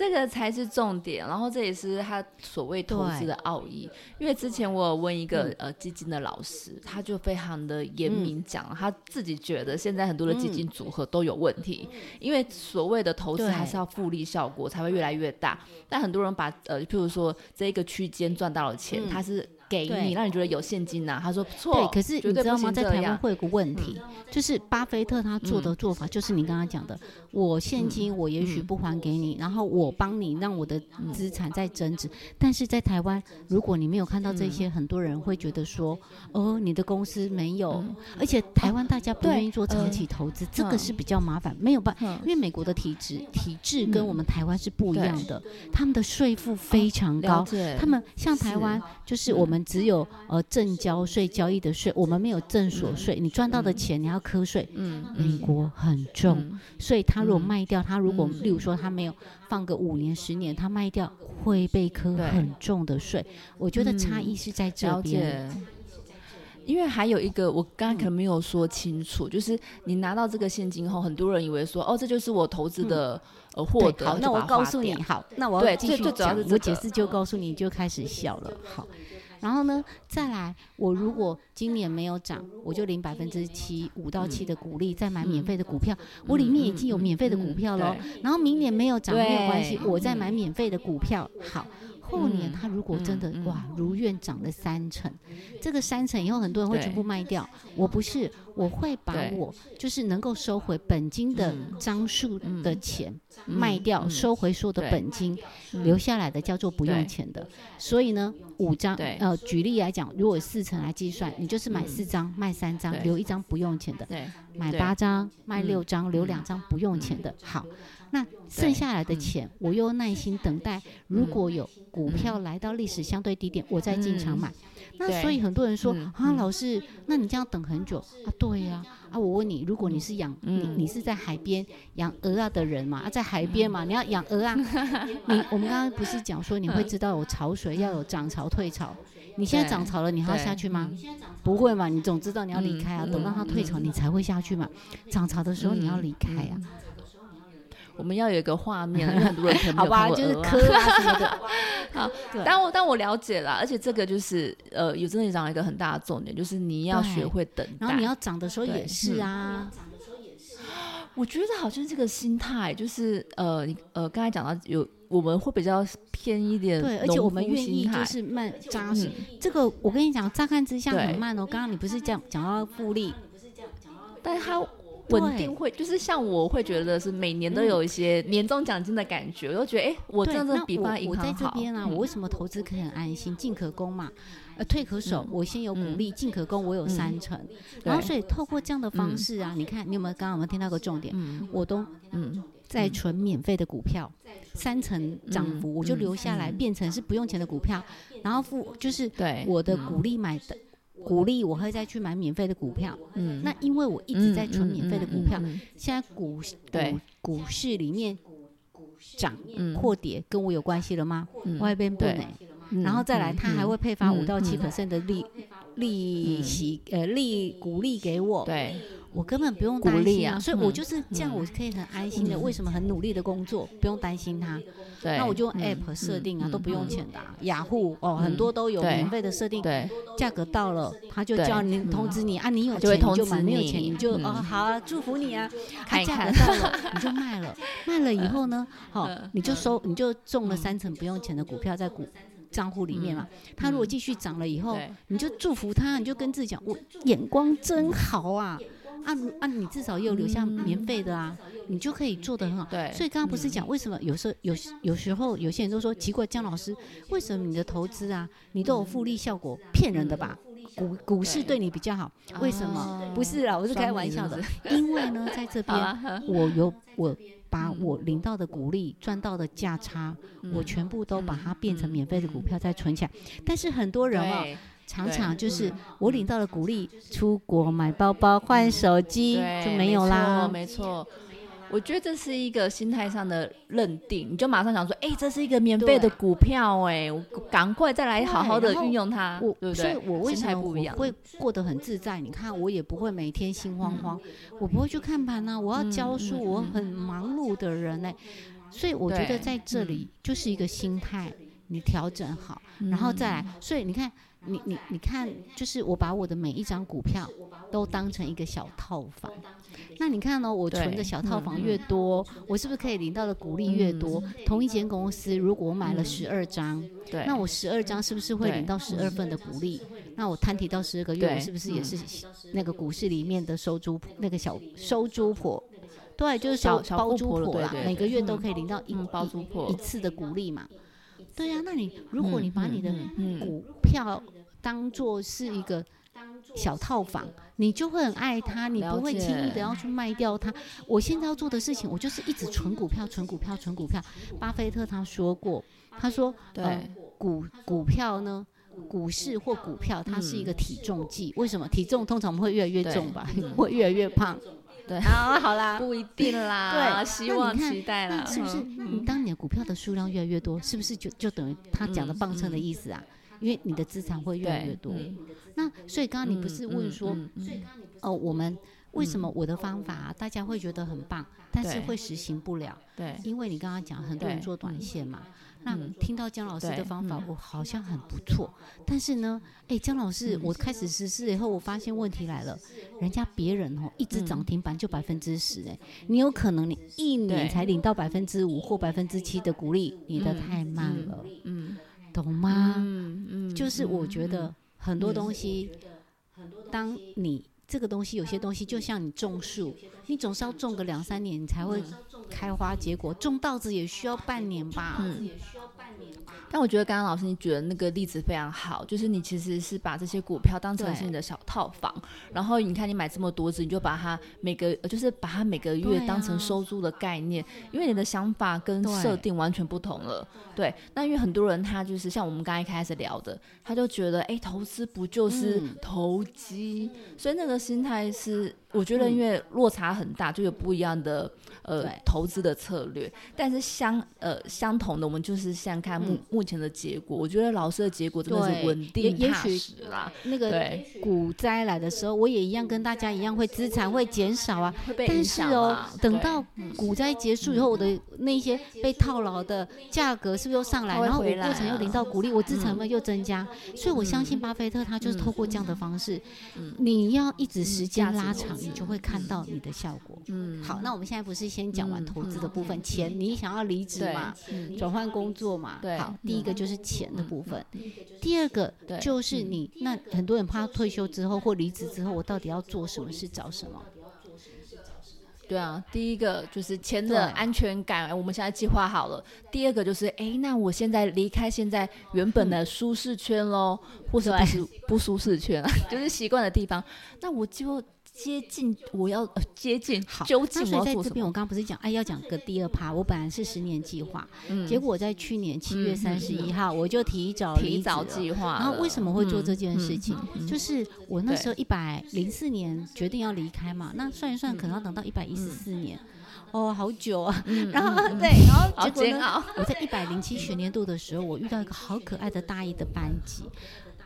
这个才是重点，然后这也是他所谓投资的奥义。因为之前我有问一个呃基金的老师，他就非常的严明讲，他自己觉得现在很多的基金组合都有问题，因为所谓的投资还是要复利效果才会越来越大。但很多人把呃，譬如说这一个区间赚到了钱，他是。给你，让你觉得有现金呐？他说不错。对，可是你知道吗？在台湾会有个问题，就是巴菲特他做的做法，就是你刚刚讲的，我现金我也许不还给你，然后我帮你让我的资产在增值。但是在台湾，如果你没有看到这些，很多人会觉得说，哦，你的公司没有，而且台湾大家不愿意做长期投资，这个是比较麻烦，没有办法，因为美国的体制体制跟我们台湾是不一样的，他们的税负非常高，他们像台湾就是我们。只有呃正交税交易的税，我们没有正所税。你赚到的钱你要课税，嗯，美国很重，所以他如果卖掉，他如果例如说他没有放个五年十年，他卖掉会被课很重的税。我觉得差异是在这边。因为还有一个我刚刚可能没有说清楚，就是你拿到这个现金后，很多人以为说哦，这就是我投资的呃获得。好，那我告诉你，好，那我要继续讲，我解释就告诉你就开始笑了。好。然后呢，再来，我如果今年没有涨，我就领百分之七五到七的股利，再买免费的股票，我里面已经有免费的股票了。然后明年没有涨没有关系，我再买免费的股票，好。后年他如果真的哇如愿涨了三成，这个三成以后很多人会全部卖掉。我不是，我会把我就是能够收回本金的张数的钱卖掉，收回所有的本金，留下来的叫做不用钱的。所以呢，五张呃，举例来讲，如果四成来计算，你就是买四张卖三张，留一张不用钱的；买八张卖六张，留两张不用钱的。好。那剩下来的钱，我又耐心等待。如果有股票来到历史相对低点，我再进场买。那所以很多人说啊，老师，那你这样等很久啊？对呀，啊，我问你，如果你是养你你是在海边养鹅啊的人嘛？啊，在海边嘛，你要养鹅啊？你我们刚刚不是讲说你会知道有潮水，要有涨潮退潮。你现在涨潮了，你还要下去吗？不会嘛，你总知道你要离开啊。等到它退潮，你才会下去嘛。涨潮的时候你要离开啊。我们要有一个画面，因为很多人可能好吧，就是磕啊 什么的。好，但我但我了解了，而且这个就是呃，有真的讲了一个很大的重点，就是你要学会等待，然后你要涨的时候也是啊。我觉得好像这个心态，就是呃，你呃，刚才讲到有我们会比较偏一点，对，而且我们愿意就是慢扎实。这个我跟你讲，乍看之下很慢哦。刚刚你不是讲讲到复利？但是它稳定会就是像我会觉得是每年都有一些年终奖金的感觉，我就觉得哎，我这样子比方银行好。我在这边啊，我为什么投资可以很安心，进可攻嘛，呃，退可守。我先有鼓励，进可攻，我有三成。然后所以透过这样的方式啊，你看你有没有刚刚有没有听到个重点？我都嗯在存免费的股票，三成涨幅我就留下来，变成是不用钱的股票，然后付就是对我的鼓励买的。鼓励我会再去买免费的股票，嗯，那因为我一直在存免费的股票，现在股股股市里面涨或跌跟我有关系了吗？外边不能，然后再来，他还会配发五到七 percent 的利利息，呃，利鼓励给我，对。我根本不用担心啊，所以我就是这样，我可以很安心的。为什么很努力的工作，不用担心它？对，那我就用 App 设定啊，都不用钱的。雅虎哦，很多都有免费的设定，对，价格到了，他就叫你通知你啊，你有钱你就买，没有钱你就哦好啊，祝福你啊。看价格到了你就卖了，卖了以后呢，好你就收，你就中了三成不用钱的股票在股账户里面嘛。它如果继续涨了以后，你就祝福他，你就跟自己讲，我眼光真好啊。啊啊！你至少又留下免费的啊，你就可以做得很好。对。所以刚刚不是讲为什么有时候有有时候有些人都说奇怪，姜老师为什么你的投资啊，你都有复利效果？骗人的吧？股股市对你比较好，为什么？不是啦，我是开玩笑的。因为呢，在这边我有我把我领到的股利赚到的价差，我全部都把它变成免费的股票再存起来。但是很多人哦。常常就是我领到了鼓励，出国买包包、换手机就没有啦。没错，我觉得这是一个心态上的认定，你就马上想说，哎，这是一个免费的股票，哎，我赶快再来好好的运用它，对不对？所以我为什么我会过得很自在？你看，我也不会每天心慌慌，我不会去看盘呐，我要教书，我很忙碌的人呢。所以我觉得在这里就是一个心态，你调整好，然后再来。所以你看。你你你看，就是我把我的每一张股票都当成一个小套房。那你看呢？我存的小套房越多，我是不是可以领到的股利越多？同一间公司，如果我买了十二张，对，那我十二张是不是会领到十二份的股利？那我摊提到十二个月，我是不是也是那个股市里面的收租那个小收租婆？对，就是小包租婆啦，每个月都可以领到一包租婆一次的股利嘛。对呀，那你如果你把你的股票当做是一个小套房，你就会很爱它，你不会轻易的要去卖掉它。我现在要做的事情，我就是一直存股票，存股票，存股票。巴菲特他说过，他说，对，股股票呢，股市或股票，它是一个体重计。为什么？体重通常会越来越重吧，会越来越胖。对，好，好啦，不一定啦，对，希望期待啦，是不是？你当你的股票的数量越来越多，是不是就就等于他讲的磅秤的意思啊？因为你的资产会越来越多。那所以刚刚你不是问说，哦，我们为什么我的方法大家会觉得很棒，但是会实行不了？对，因为你刚刚讲很多人做短线嘛。那听到姜老师的方法，我好像很不错。但是呢，哎，姜老师，我开始实施以后，我发现问题来了。人家别人哦，一直涨停板就百分之十，哎，你有可能你一年才领到百分之五或百分之七的鼓励，你的太慢了，嗯，懂吗？嗯嗯，就是我觉得很多东西，当你这个东西有些东西就像你种树，你总是要种个两三年，你才会。开花结果，种稻子也需要半年吧。嗯，但我觉得刚刚老师你举的那个例子非常好，就是你其实是把这些股票当成是你的小套房，然后你看你买这么多只，你就把它每个就是把它每个月当成收租的概念，因为你的想法跟设定完全不同了。对，那因为很多人他就是像我们刚一开始聊的，他就觉得哎，投资不就是投机，所以那个心态是。我觉得因为落差很大，就有不一样的呃投资的策略。但是相呃相同的，我们就是像看目目前的结果。我觉得老师的结果真的是稳定踏实啦。那个股灾来的时候，我也一样跟大家一样会资产会减少啊。但是哦，等到股灾结束以后，我的那些被套牢的价格是不是又上来？然后我过程又领到股利，我资产们又增加。所以我相信巴菲特他就是透过这样的方式，你要一直时间拉长。你就会看到你的效果。嗯，好，那我们现在不是先讲完投资的部分，钱你想要离职嘛，转换工作嘛。对，好，第一个就是钱的部分，第二个就是你那很多人怕退休之后或离职之后，我到底要做什么事，找什么？对啊，第一个就是钱的安全感，我们现在计划好了。第二个就是，哎，那我现在离开现在原本的舒适圈喽，或者不是不舒适圈，就是习惯的地方，那我就。接近，我要接近。好，究竟所以在这边，我刚刚不是讲，哎，要讲个第二趴。我本来是十年计划，结果在去年七月三十一号，我就提早提早计划。然后为什么会做这件事情？就是我那时候一百零四年决定要离开嘛，那算一算，可能要等到一百一十四年，哦，好久啊。然后对，然后结果呢？我在一百零七学年度的时候，我遇到一个好可爱的大一的班级。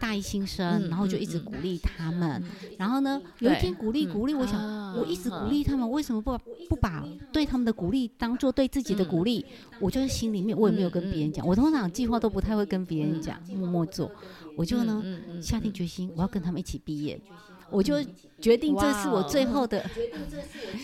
大一新生，然后就一直鼓励他们。然后呢，有一天鼓励鼓励，我想我一直鼓励他们，为什么不不把对他们的鼓励当做对自己的鼓励？我就是心里面我也没有跟别人讲，我通常计划都不太会跟别人讲，默默做。我就呢下定决心，我要跟他们一起毕业。我就决定这是我最后的，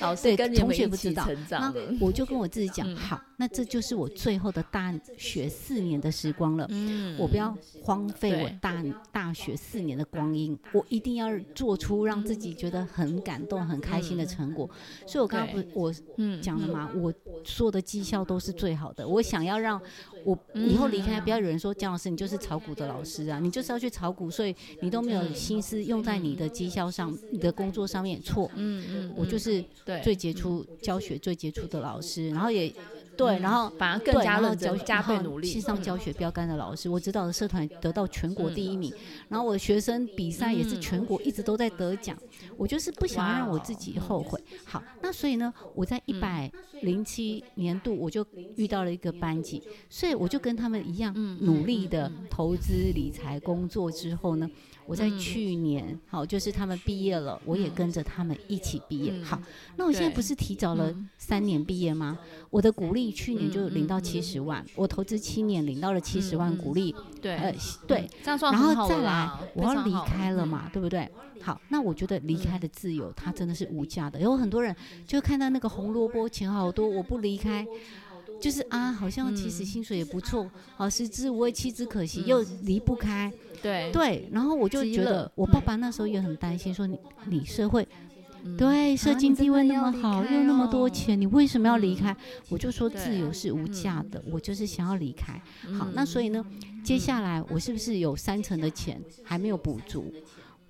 老师跟同学不知道，那我就跟我自己讲，好，那这就是我最后的大学四年的时光了。嗯，我不要荒废我大大学四年的光阴，我一定要做出让自己觉得很感动、很开心的成果。所以我刚刚不我讲了嘛，我所有的绩效都是最好的。我想要让我以后离开，不要有人说姜老师你就是炒股的老师啊，你就是要去炒股，所以你都没有心思用在你的绩效上，你的工作上面也错。嗯嗯，我就是最杰出教学最杰出的老师，然后也对，然后反而更加认真、加倍努力。线上教学标杆的老师，我指导的社团得到全国第一名，然后我的学生比赛也是全国一直都在得奖。我就是不想让我自己后悔。好，那所以呢，我在一百零七年度我就遇到了一个班级，所以我就跟他们一样努力的投资理财工作之后呢。我在去年，好，就是他们毕业了，我也跟着他们一起毕业。好，那我现在不是提早了三年毕业吗？我的鼓励去年就领到七十万，我投资七年领到了七十万鼓励。对，呃，对，这样算然后再来，我要离开了嘛，对不对？好，那我觉得离开的自由，它真的是无价的。有很多人就看到那个红萝卜钱好多，我不离开。就是啊，好像其实薪水也不错，好食之无味，弃之可惜，又离不开。对对，然后我就觉得，我爸爸那时候也很担心，说你你社会，对社经地位那么好，又那么多钱，你为什么要离开？我就说自由是无价的，我就是想要离开。好，那所以呢，接下来我是不是有三成的钱还没有补足？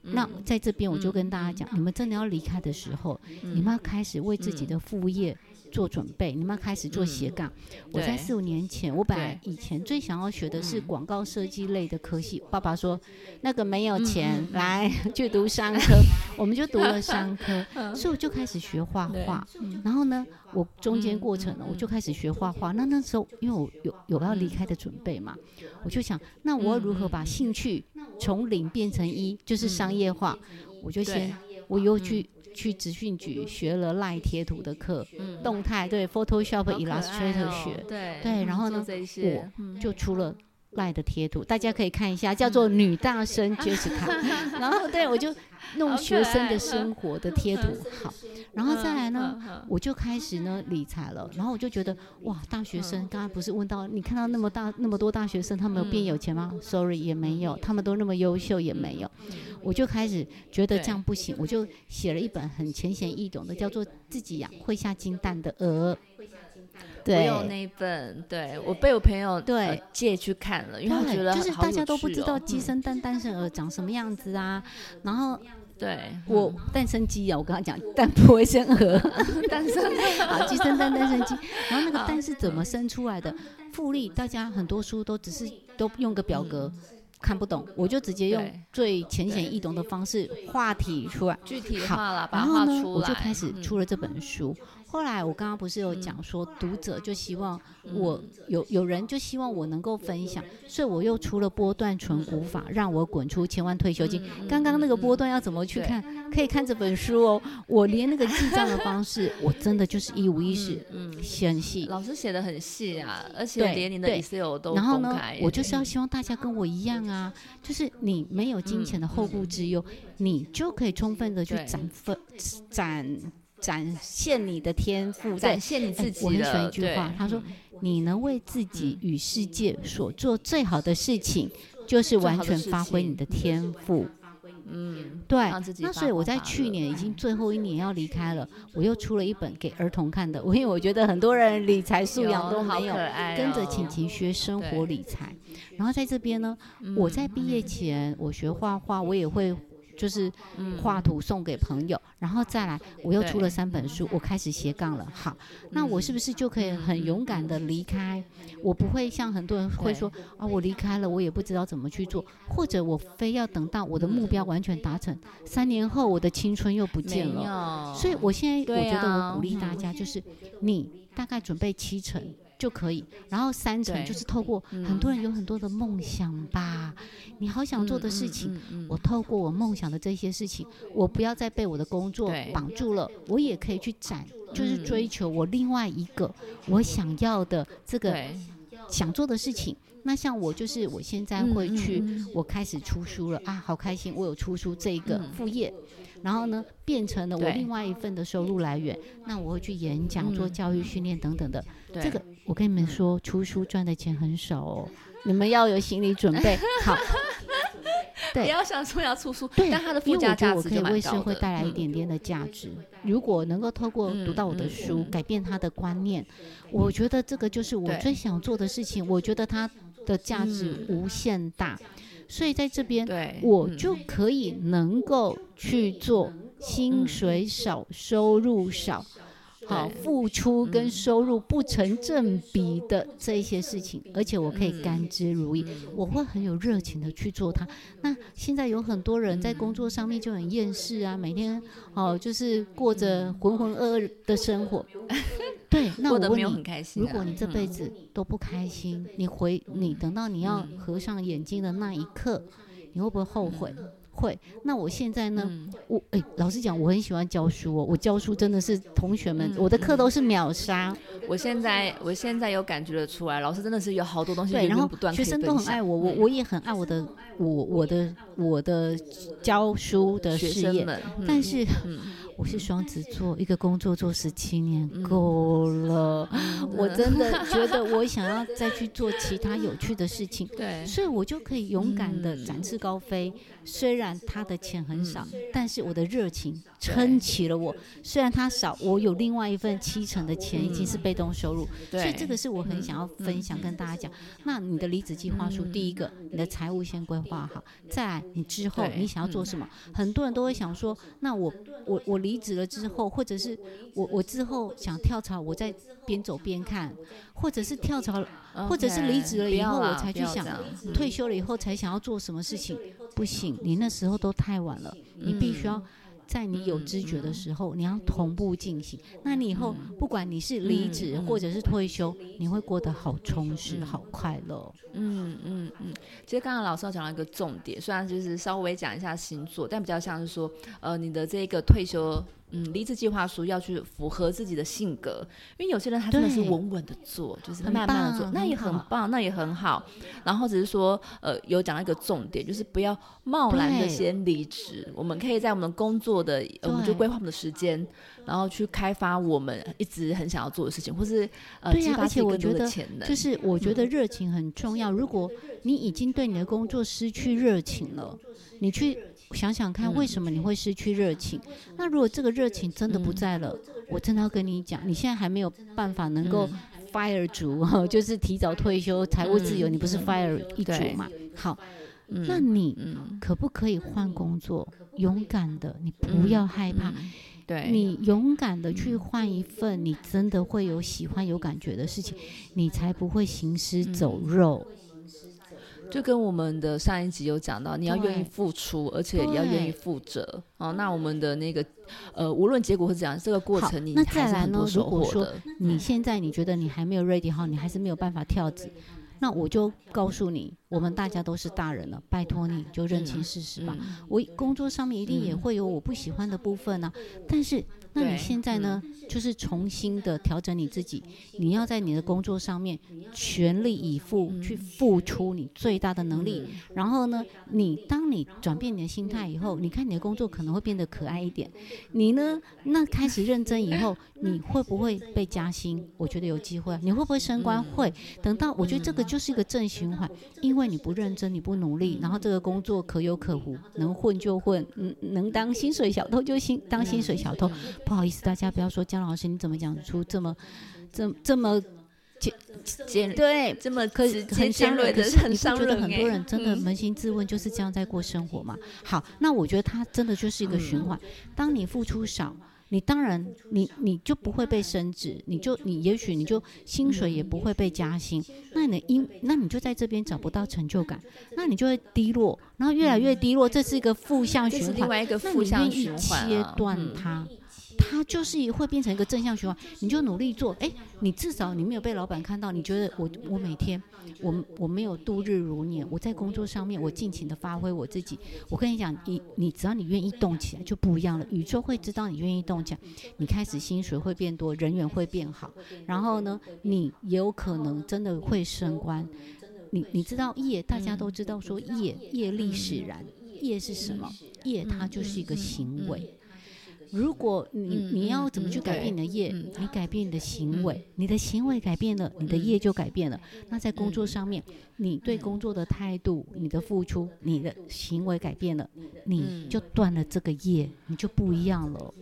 那在这边我就跟大家讲，你们真的要离开的时候，你们要开始为自己的副业。做准备，你们要开始做斜杠。我在四五年前，我本来以前最想要学的是广告设计类的科系。爸爸说那个没有钱，来去读商科，我们就读了商科，所以我就开始学画画。然后呢，我中间过程呢，我就开始学画画。那那时候因为我有有要离开的准备嘛，我就想，那我要如何把兴趣从零变成一，就是商业化？我就先我又去。去职训局学了赖贴图的课，动态对 Photoshop、Illustrator 学，对对，然后呢，我就出了赖的贴图，大家可以看一下，叫做女大生 Jessica，然后对我就。弄学生的生活的贴图好，然后再来呢，我就开始呢理财了。然后我就觉得哇，大学生刚刚不是问到你看到那么大那么多大学生，他们有变有钱吗？Sorry，也没有，他们都那么优秀也没有。我就开始觉得这样不行，我就写了一本很浅显易懂的，叫做《自己养会下金蛋的鹅》。我有那一本，对我被我朋友对借去看了，因为我觉得就是大家都不知道鸡生蛋，蛋生鹅长什么样子啊。然后对。我蛋生鸡啊，我跟他讲蛋不会生鹅，蛋生啊鸡生蛋，蛋生鸡。然后那个蛋是怎么生出来的？复利，大家很多书都只是都用个表格看不懂，我就直接用最浅显易懂的方式画体出来，具体化了，然后呢，我就开始出了这本书。后来我刚刚不是有讲说，读者就希望我有有人就希望我能够分享，所以我又出了波段存股法，让我滚出千万退休金。刚刚那个波段要怎么去看？可以看这本书哦。我连那个记账的方式，我真的就是一五一十，嗯，很细。老师写的很细啊，而且连你的 Excel 都然后呢，我就是要希望大家跟我一样啊，就是你没有金钱的后顾之忧，你就可以充分的去展分展。展现你的天赋，展现你自己。我很喜欢一句话，他说：“你能为自己与世界所做最好的事情，就是完全发挥你的天赋。”嗯，对那所以我在去年已经最后一年要离开了，我又出了一本给儿童看的。我因为我觉得很多人理财素养都没有跟着哦晴晴学生活理财。然后在这边呢，我在毕业前我学画画，我也会。就是画图送给朋友，然后再来，我又出了三本书，我开始斜杠了。好，那我是不是就可以很勇敢的离开？我不会像很多人会说啊，我离开了，我也不知道怎么去做，或者我非要等到我的目标完全达成，三年后我的青春又不见了。所以我现在我觉得啊我鼓励大家，就是你大概准备七成就可以，然后三成就是透过很多人有很多的梦想吧，你好想做的事情，嗯嗯嗯我透过我梦想的这些事情，我不要再被我的工作绑住了，我也可以去展，就是嗯追求我另外一个我想要的这个，想做的事情。那像我就是我现在嗯会去，嗯我开始出书了啊，好开心！我有出书这一个嗯。副业，然后呢变成了我另外一份的收入来源。那我会去演讲、做嗯教育训练等等的。这个我跟你们说，出书赚的钱很少哦，你们要有心理准备。好，对不要想说要出书，对，但它的附因为我觉加价值得我可以为社。会带来一嗯点点的价值。如果能够透过读到我的书，嗯改变他的观念，我觉得这个就是我最想做的事情。我觉得它的价值无限大，所以在这边我就可以能够去做薪嗯水少、收入少。好，对付出跟嗯收入不成正比的这一些事情，而且我可以嗯甘之如饴，我会很有热情的去做它。那现在有很多人在工作上面就很厌世啊，每天哦就是过着浑浑噩噩的生活。对，那我问你，很开心啊。如果你这辈嗯子都不开心，你回你等到你要合上眼睛的那一刻，你会不会后悔？会。那我现在呢？嗯我诶，老实讲，我很喜欢教书哦。我教书真的是同学们，嗯我的课都是秒杀。我现在我现在有感觉得出来，老师真的是有好多东西对，源然后学生都很爱我，我嗯我也很爱我的我我的我的教书的事业。嗯但是嗯 我是双子座，一个工作做十七年嗯够了，我真的觉得我想要再去做其他有趣的事情。对，所以我就可以勇敢的嗯展翅高飞。虽然他的钱很少，嗯但是我的热情撑起了我。虽然他少，我有另外一份七成的钱已经是被动收入，对，所以这个是我很想要分享跟大家讲。那你的离职计划书，嗯第一个，你的财务先规划好，再来你之后你想要做什么？很多人都会想说，那我我我离职了之后，或者是我我之后想跳槽，我再边走边看，或者是跳槽或者是离职了以后我才去想退休了以后才想要做什么事情，不行，你那时候都太晚了，你必须要在你有知觉的时候，你要同步进行。那你以后不管你是离职或者是退休，你会过得好充实、嗯。好快乐。嗯嗯嗯，其实刚刚老师要讲到一个重点，虽然就是稍微讲一下星座，但比较像是说，呃，你的这个退休，嗯，离职计划书要去符合自己的性格，因为有些人他真的是稳稳的做，就是很慢慢的做，那也很棒，那也很好。然后只是说，呃，有讲到一个重点，就是不要贸然的先离职，我们可以在我们工作的，呃我们就规划我们的时间，然后去开发我们一直很想要做的事情，或是呃对呀而激发自己更多且我觉得的潜能，就是我觉嗯。得热情很重要。如果你已经对你的工作失去热情了，你去想想看，嗯为什么你会失去热情？那如果这个热情真的不嗯在了，我真的要跟你讲，你现在还没有办法能够嗯 fire 族，就是提早退休、财务自由，嗯你不是 fire 一族对嘛？好，嗯那你嗯可不可以换工作？勇敢的，你不要害怕。嗯对，你勇敢的去换一份你真的会有喜欢、有感觉的事情，你才不会行尸走肉。就跟我们的上一集有讲到，你要愿意付出，而且也要愿意负责哦。那我们的那个呃，无论结果是怎样，这个过程你那还是再来呢很多收如果说获的。你现在你觉得你还没有 ready 好，你还是没有办法跳职，那我就告诉你，我们大家都是大人了，拜托你就认清事实吧。嗯我工作上面一定也嗯会有我不喜欢的部分呢、但是那你现在呢，就是重新的调整你自己，你要在你的工作上面全力以赴去付出你最大的能力。然后呢，你当你转变你的心态以后，你看你的工作可能会变得可爱一点。你呢，那开始认真以后，你会不会被加薪？我觉得有机会。你会不会升官？会。等到我觉得这个就是一个正循环，因为你不认真，你不努力，然后这个工作可有可无，能混就混，嗯，能当薪水小偷就薪当薪水小偷。不好意思，大家不要说姜老师，你怎么讲出这么、这、这么尖尖对这么可很尖锐的？你不觉得很多人真的扪心自问，就是这样在过生活吗？好，那我觉得他真的就是一个循环。当你付出少，你当然你你就不会被升职，你就你也许你就薪水也不会被加薪。那你因那你就在这边找不到成就感，那你就会低落，然后越来越低落，这是一个负向循环。另外一个负向循环，切断它。它就是会变成一个正向循环，你就努力做，哎，你至少你没有被老板看到，你觉得我我每天我我没有度日如年，我在工作上面我尽情的发挥我自己。我跟你讲，你你只要你愿意动起来就不一样了，宇宙会知道你愿意动起来，你开始薪水会变多，人缘会变好，然后呢，你也有可能真的会升官。你你知道业，大家都知道说业业力使然，业是什么？业它就是一个行为。如果你你要怎么去改变你的业？你改变你的行为，你的行为改变了，你的业就改变了。那在工作上面，你对工作的态度、你的付出、你的行为改变了，你就断了这个业，你就不一样了。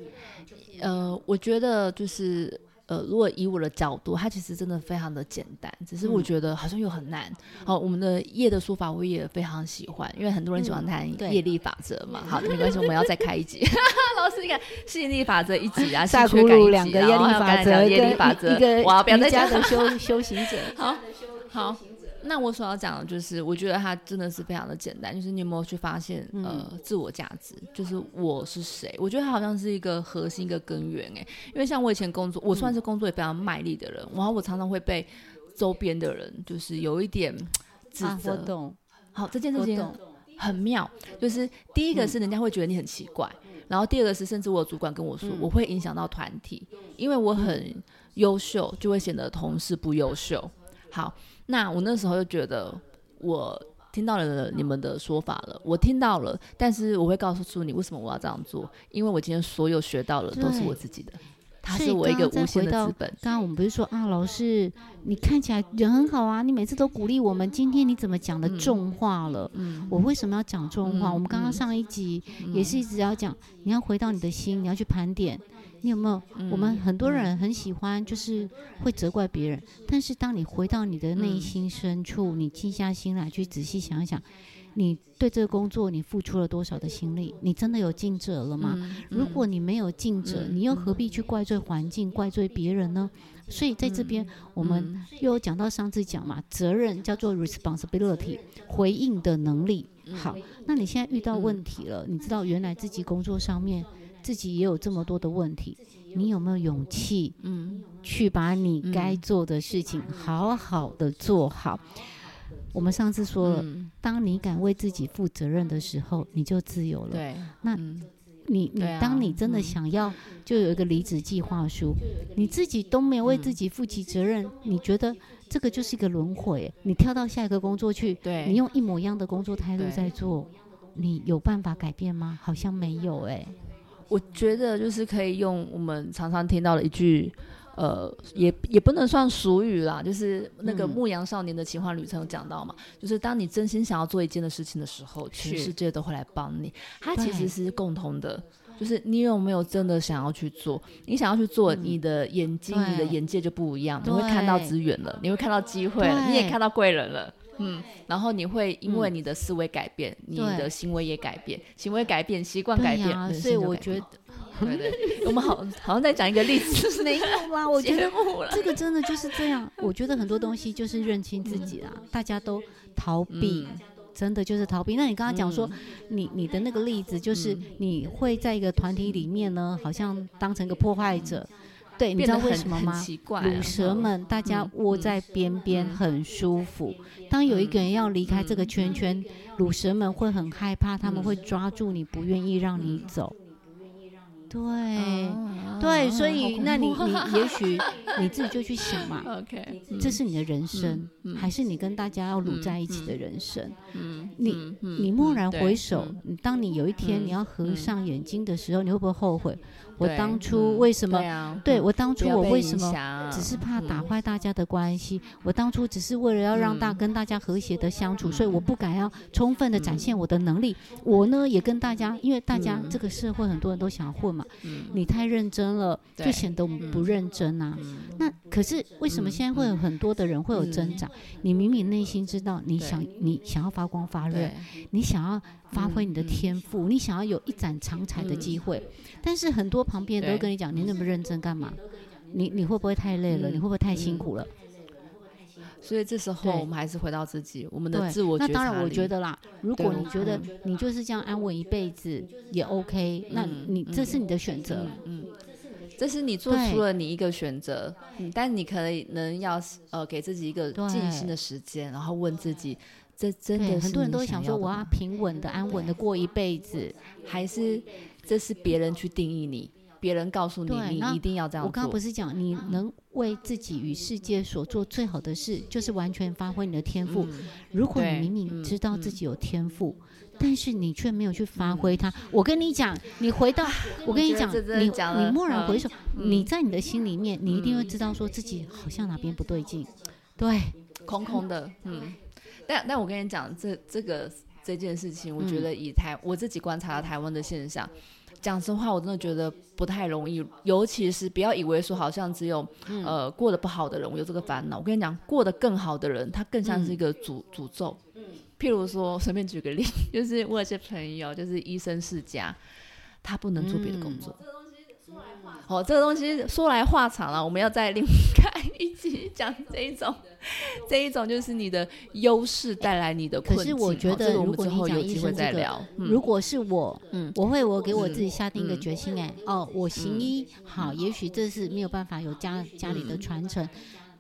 呃，我觉得就是。呃，如果以我的角度，它其实真的非常的简单，只是我觉得好像又很难。好，我们的业的说法我也非常喜欢，因为很多人喜欢谈业力法则嘛。好，没关系，我们要再开一集。老师，你看吸引力法则一集啊，下苦鲁两个业力法则，业力法则，一个哇，不要再加的修修行者。好，好。那我所要讲的就是，我觉得它真的是非常的简单，就是你有没有去发现，呃，自我价值，就是我是谁？我觉得它好像是一个核心、一个根源，哎，因为像我以前工作，我算是工作也非常卖力的人，然后我常常会被周边的人就是有一点指责。好，这件事情很妙，就是第一个是人家会觉得你很奇怪，然后第二个是甚至我主管跟我说，我会影响到团体，因为我很优秀，就会显得同事不优秀。好。那我那时候就觉得，我听到了你们的说法了，我听到了，但是我会告诉出你为什么我要这样做，因为我今天所有学到的都是我自己的，他是我一个无限的资本。刚刚我们不是说啊，老师，你看起来人很好啊，你每次都鼓励我们，今天你怎么讲的重话了？嗯，我为什么要讲重话？我们刚刚上一集也是一直要讲，你要回到你的心，你要去盘点。你有没有？我们很多人很喜欢，就是会责怪别人。但是当你回到你的内心深处，你静下心来去仔细想一想，你对这个工作你付出了多少的心力？你真的有尽责了吗？如果你没有尽责，你又何必去怪罪环境、怪罪别人呢？所以在这边，我们又有讲到上次讲嘛，责任叫做 responsibility，回应的能力。好，那你现在遇到问题了，你知道原来自己工作上面。自己也有这么多的问题，你有没有勇气，嗯，去把你该做的事情好好的做好？我们上次说了，当你敢为自己负责任的时候，你就自由了。对，那你你当你真的想要，就有一个离职计划书，你自己都没有为自己负起责任，你觉得这个就是一个轮回？你跳到下一个工作去，对，你用一模一样的工作态度在做，你有办法改变吗？好像没有，哎。我觉得就是可以用我们常常听到的一句，呃，也也不能算俗语啦，就是那个牧羊少年的奇幻旅程有讲到嘛，就是当你真心想要做一件的事情的时候，全世界都会来帮你。它其实是共同的，就是你有没有真的想要去做？你想要去做，你的眼睛、你的眼界就不一样，你会看到资源了，你会看到机会了，你也看到贵人了。嗯，然后你会因为你的思维改变，你的行为也改变，行为改变，习惯改变，所以我觉得，对对，我们好 好像在讲一个例子，没有啦，我觉得这个真的就是这样。我觉得很多东西就是认清自己啦，大家都逃避，真的就是逃避。那你刚刚讲说，你你的那个例子，就是你会在一个团体里面呢，好像当成一个破坏者。对，你知道为什么吗？乳蛇们大家窝在边边很舒服。当有一个人要离开这个圈圈，乳蛇们会很害怕，他们会抓住你，不愿意让你走。对，对，所以那你你 也许你自己就去想嘛，OK，这是你的人生，还是你跟大家要撸在一起的人生？嗯，你你蓦然回首，当你有一天你要合上眼睛的时候，你会不会后悔？我当初为什么？对我当初我为什么只是怕打坏大家的关系？我当初只是为了要让大跟大家和谐的相处，所以我不敢要充分的展现我的能力。我呢也跟大家，因为大家这个社会很多人都想混嘛。你太认真了，就显得我们不认真啊。那可是为什么现在会有很多的人会有挣扎？你明明内心知道你想你想要发光发热，你想要。发挥你的天赋，你想要有一展长才的机会，但是很多旁边人都跟你讲，你那么认真干嘛？你你会不会太累了？你会不会太辛苦了？所以这时候我们还是回到自己，我们的自我。那当然，我觉得啦，如果你觉得你就是这样安稳一辈子也 OK，那你这是你的选择，嗯，这是你做出了你一个选择，嗯，但你可能要呃给自己一个静心的时间，然后问自己。这真的很多人都会想说，我要平稳的、安稳的过一辈子，还是这是别人去定义你，别人告诉你你一定要这样做。我刚刚不是讲，你能为自己与世界所做最好的事，就是完全发挥你的天赋。如果你明明知道自己有天赋，但是你却没有去发挥它，我跟你讲，你回到我跟你讲，你你蓦然回首，你在你的心里面，你一定会知道说自己好像哪边不对劲，对，空空的，嗯。但但我跟你讲，这这个这件事情，我觉得以台我自己观察到台湾的现象，讲实话，我真的觉得不太容易。尤其是不要以为说，好像只有呃过得不好的人我有这个烦恼。我跟你讲，过得更好的人，他更像是一个诅诅咒。譬如说，随便举个例，就是我有些朋友，就是医生世家，他不能做别的工作。哦，这个东西说来话长了，我们要再另开一集讲这一种，这一种就是你的优势带来你的困境。可是我觉得，如果你讲医生这个，如果是我，嗯，我会我给我自己下定一个决心，哎，哦，我行医好，也许这是没有办法有家家里的传承。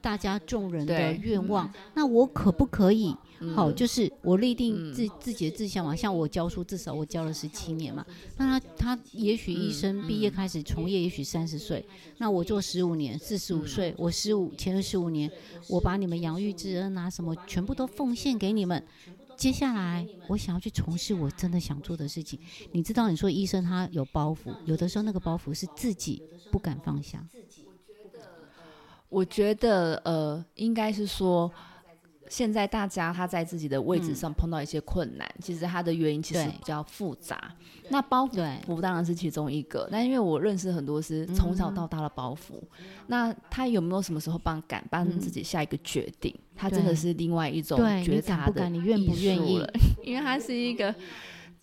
大家众人的愿望，那我可不可以？好，就是我立定自自己的志向嘛。像我教书，至少我教了十七年嘛。那他他也许医生毕业开始从业，也许三十岁。那我做十五年，四十五岁，我十五前十五年，我把你们养育之恩啊什么，全部都奉献给你们。接下来，我想要去从事我真的想做的事情。你知道，你说医生他有包袱，有的时候那个包袱是自己不敢放下。我觉得，呃，应该是说，现在大家他在自己的位置上碰到一些困难，其实他的原因其实比较复杂。那包袱当然是其中一个。那因为我认识很多是从小到大的包袱，那他有没有什么时候帮敢帮自己下一个决定？他真的是另外一种觉察的你愿不愿意了，因为他是一个。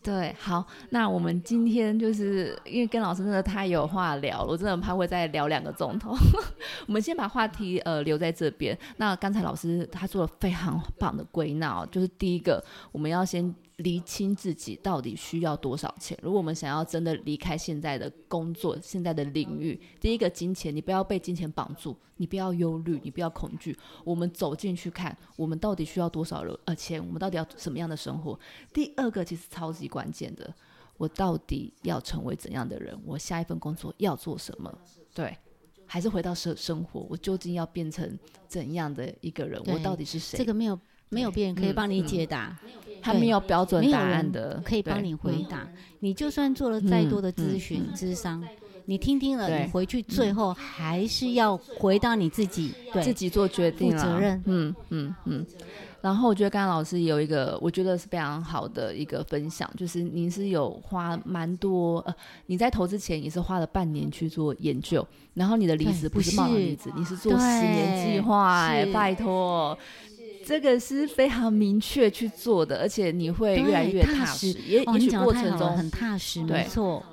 对，好，那我们今天就是因为跟老师真的太有话聊了，我真的怕会再聊两个钟头。我们先把话题呃留在这边。那刚才老师他做了非常棒的归纳，就是第一个，我们要先。厘清自己到底需要多少钱。如果我们想要真的离开现在的工作、现在的领域，第一个金钱，你不要被金钱绑住，你不要忧虑，你不要恐惧。我们走进去看，我们到底需要多少人呃钱？我们到底要什么样的生活？第二个其实超级关键的，我到底要成为怎样的人？我下一份工作要做什么？对，还是回到生生活，我究竟要变成怎样的一个人？我到底是谁？这个没有。没有别人可以帮你解答，他没有标准答案的，可以帮你回答。你就算做了再多的咨询、咨商，你听听了，你回去最后还是要回到你自己，对自己做决定、负责任。嗯嗯嗯。然后我觉得刚刚老师有一个，我觉得是非常好的一个分享，就是您是有花蛮多呃，你在投资前也是花了半年去做研究，然后你的离职不是冒离职，你是做十年计划，哎，拜托。这个是非常明确去做的，而且你会越来越踏实。也也许过程中很踏实，没错。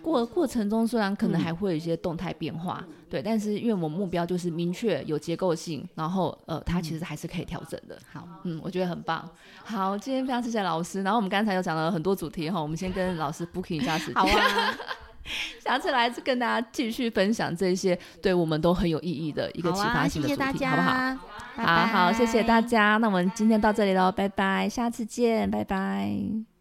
过过程中虽然可能还会有一些动态变化，对，但是因为我们目标就是明确、有结构性，然后呃，它其实还是可以调整的。好，嗯，我觉得很棒。好，今天非常谢谢老师。然后我们刚才又讲了很多主题哈，我们先跟老师 booking 一下时间。好啊。下次来跟大家继续分享这些对我们都很有意义的一个启发性的主题，好不好？好好，谢谢大家。那我们今天到这里喽，拜拜，下次见，拜拜。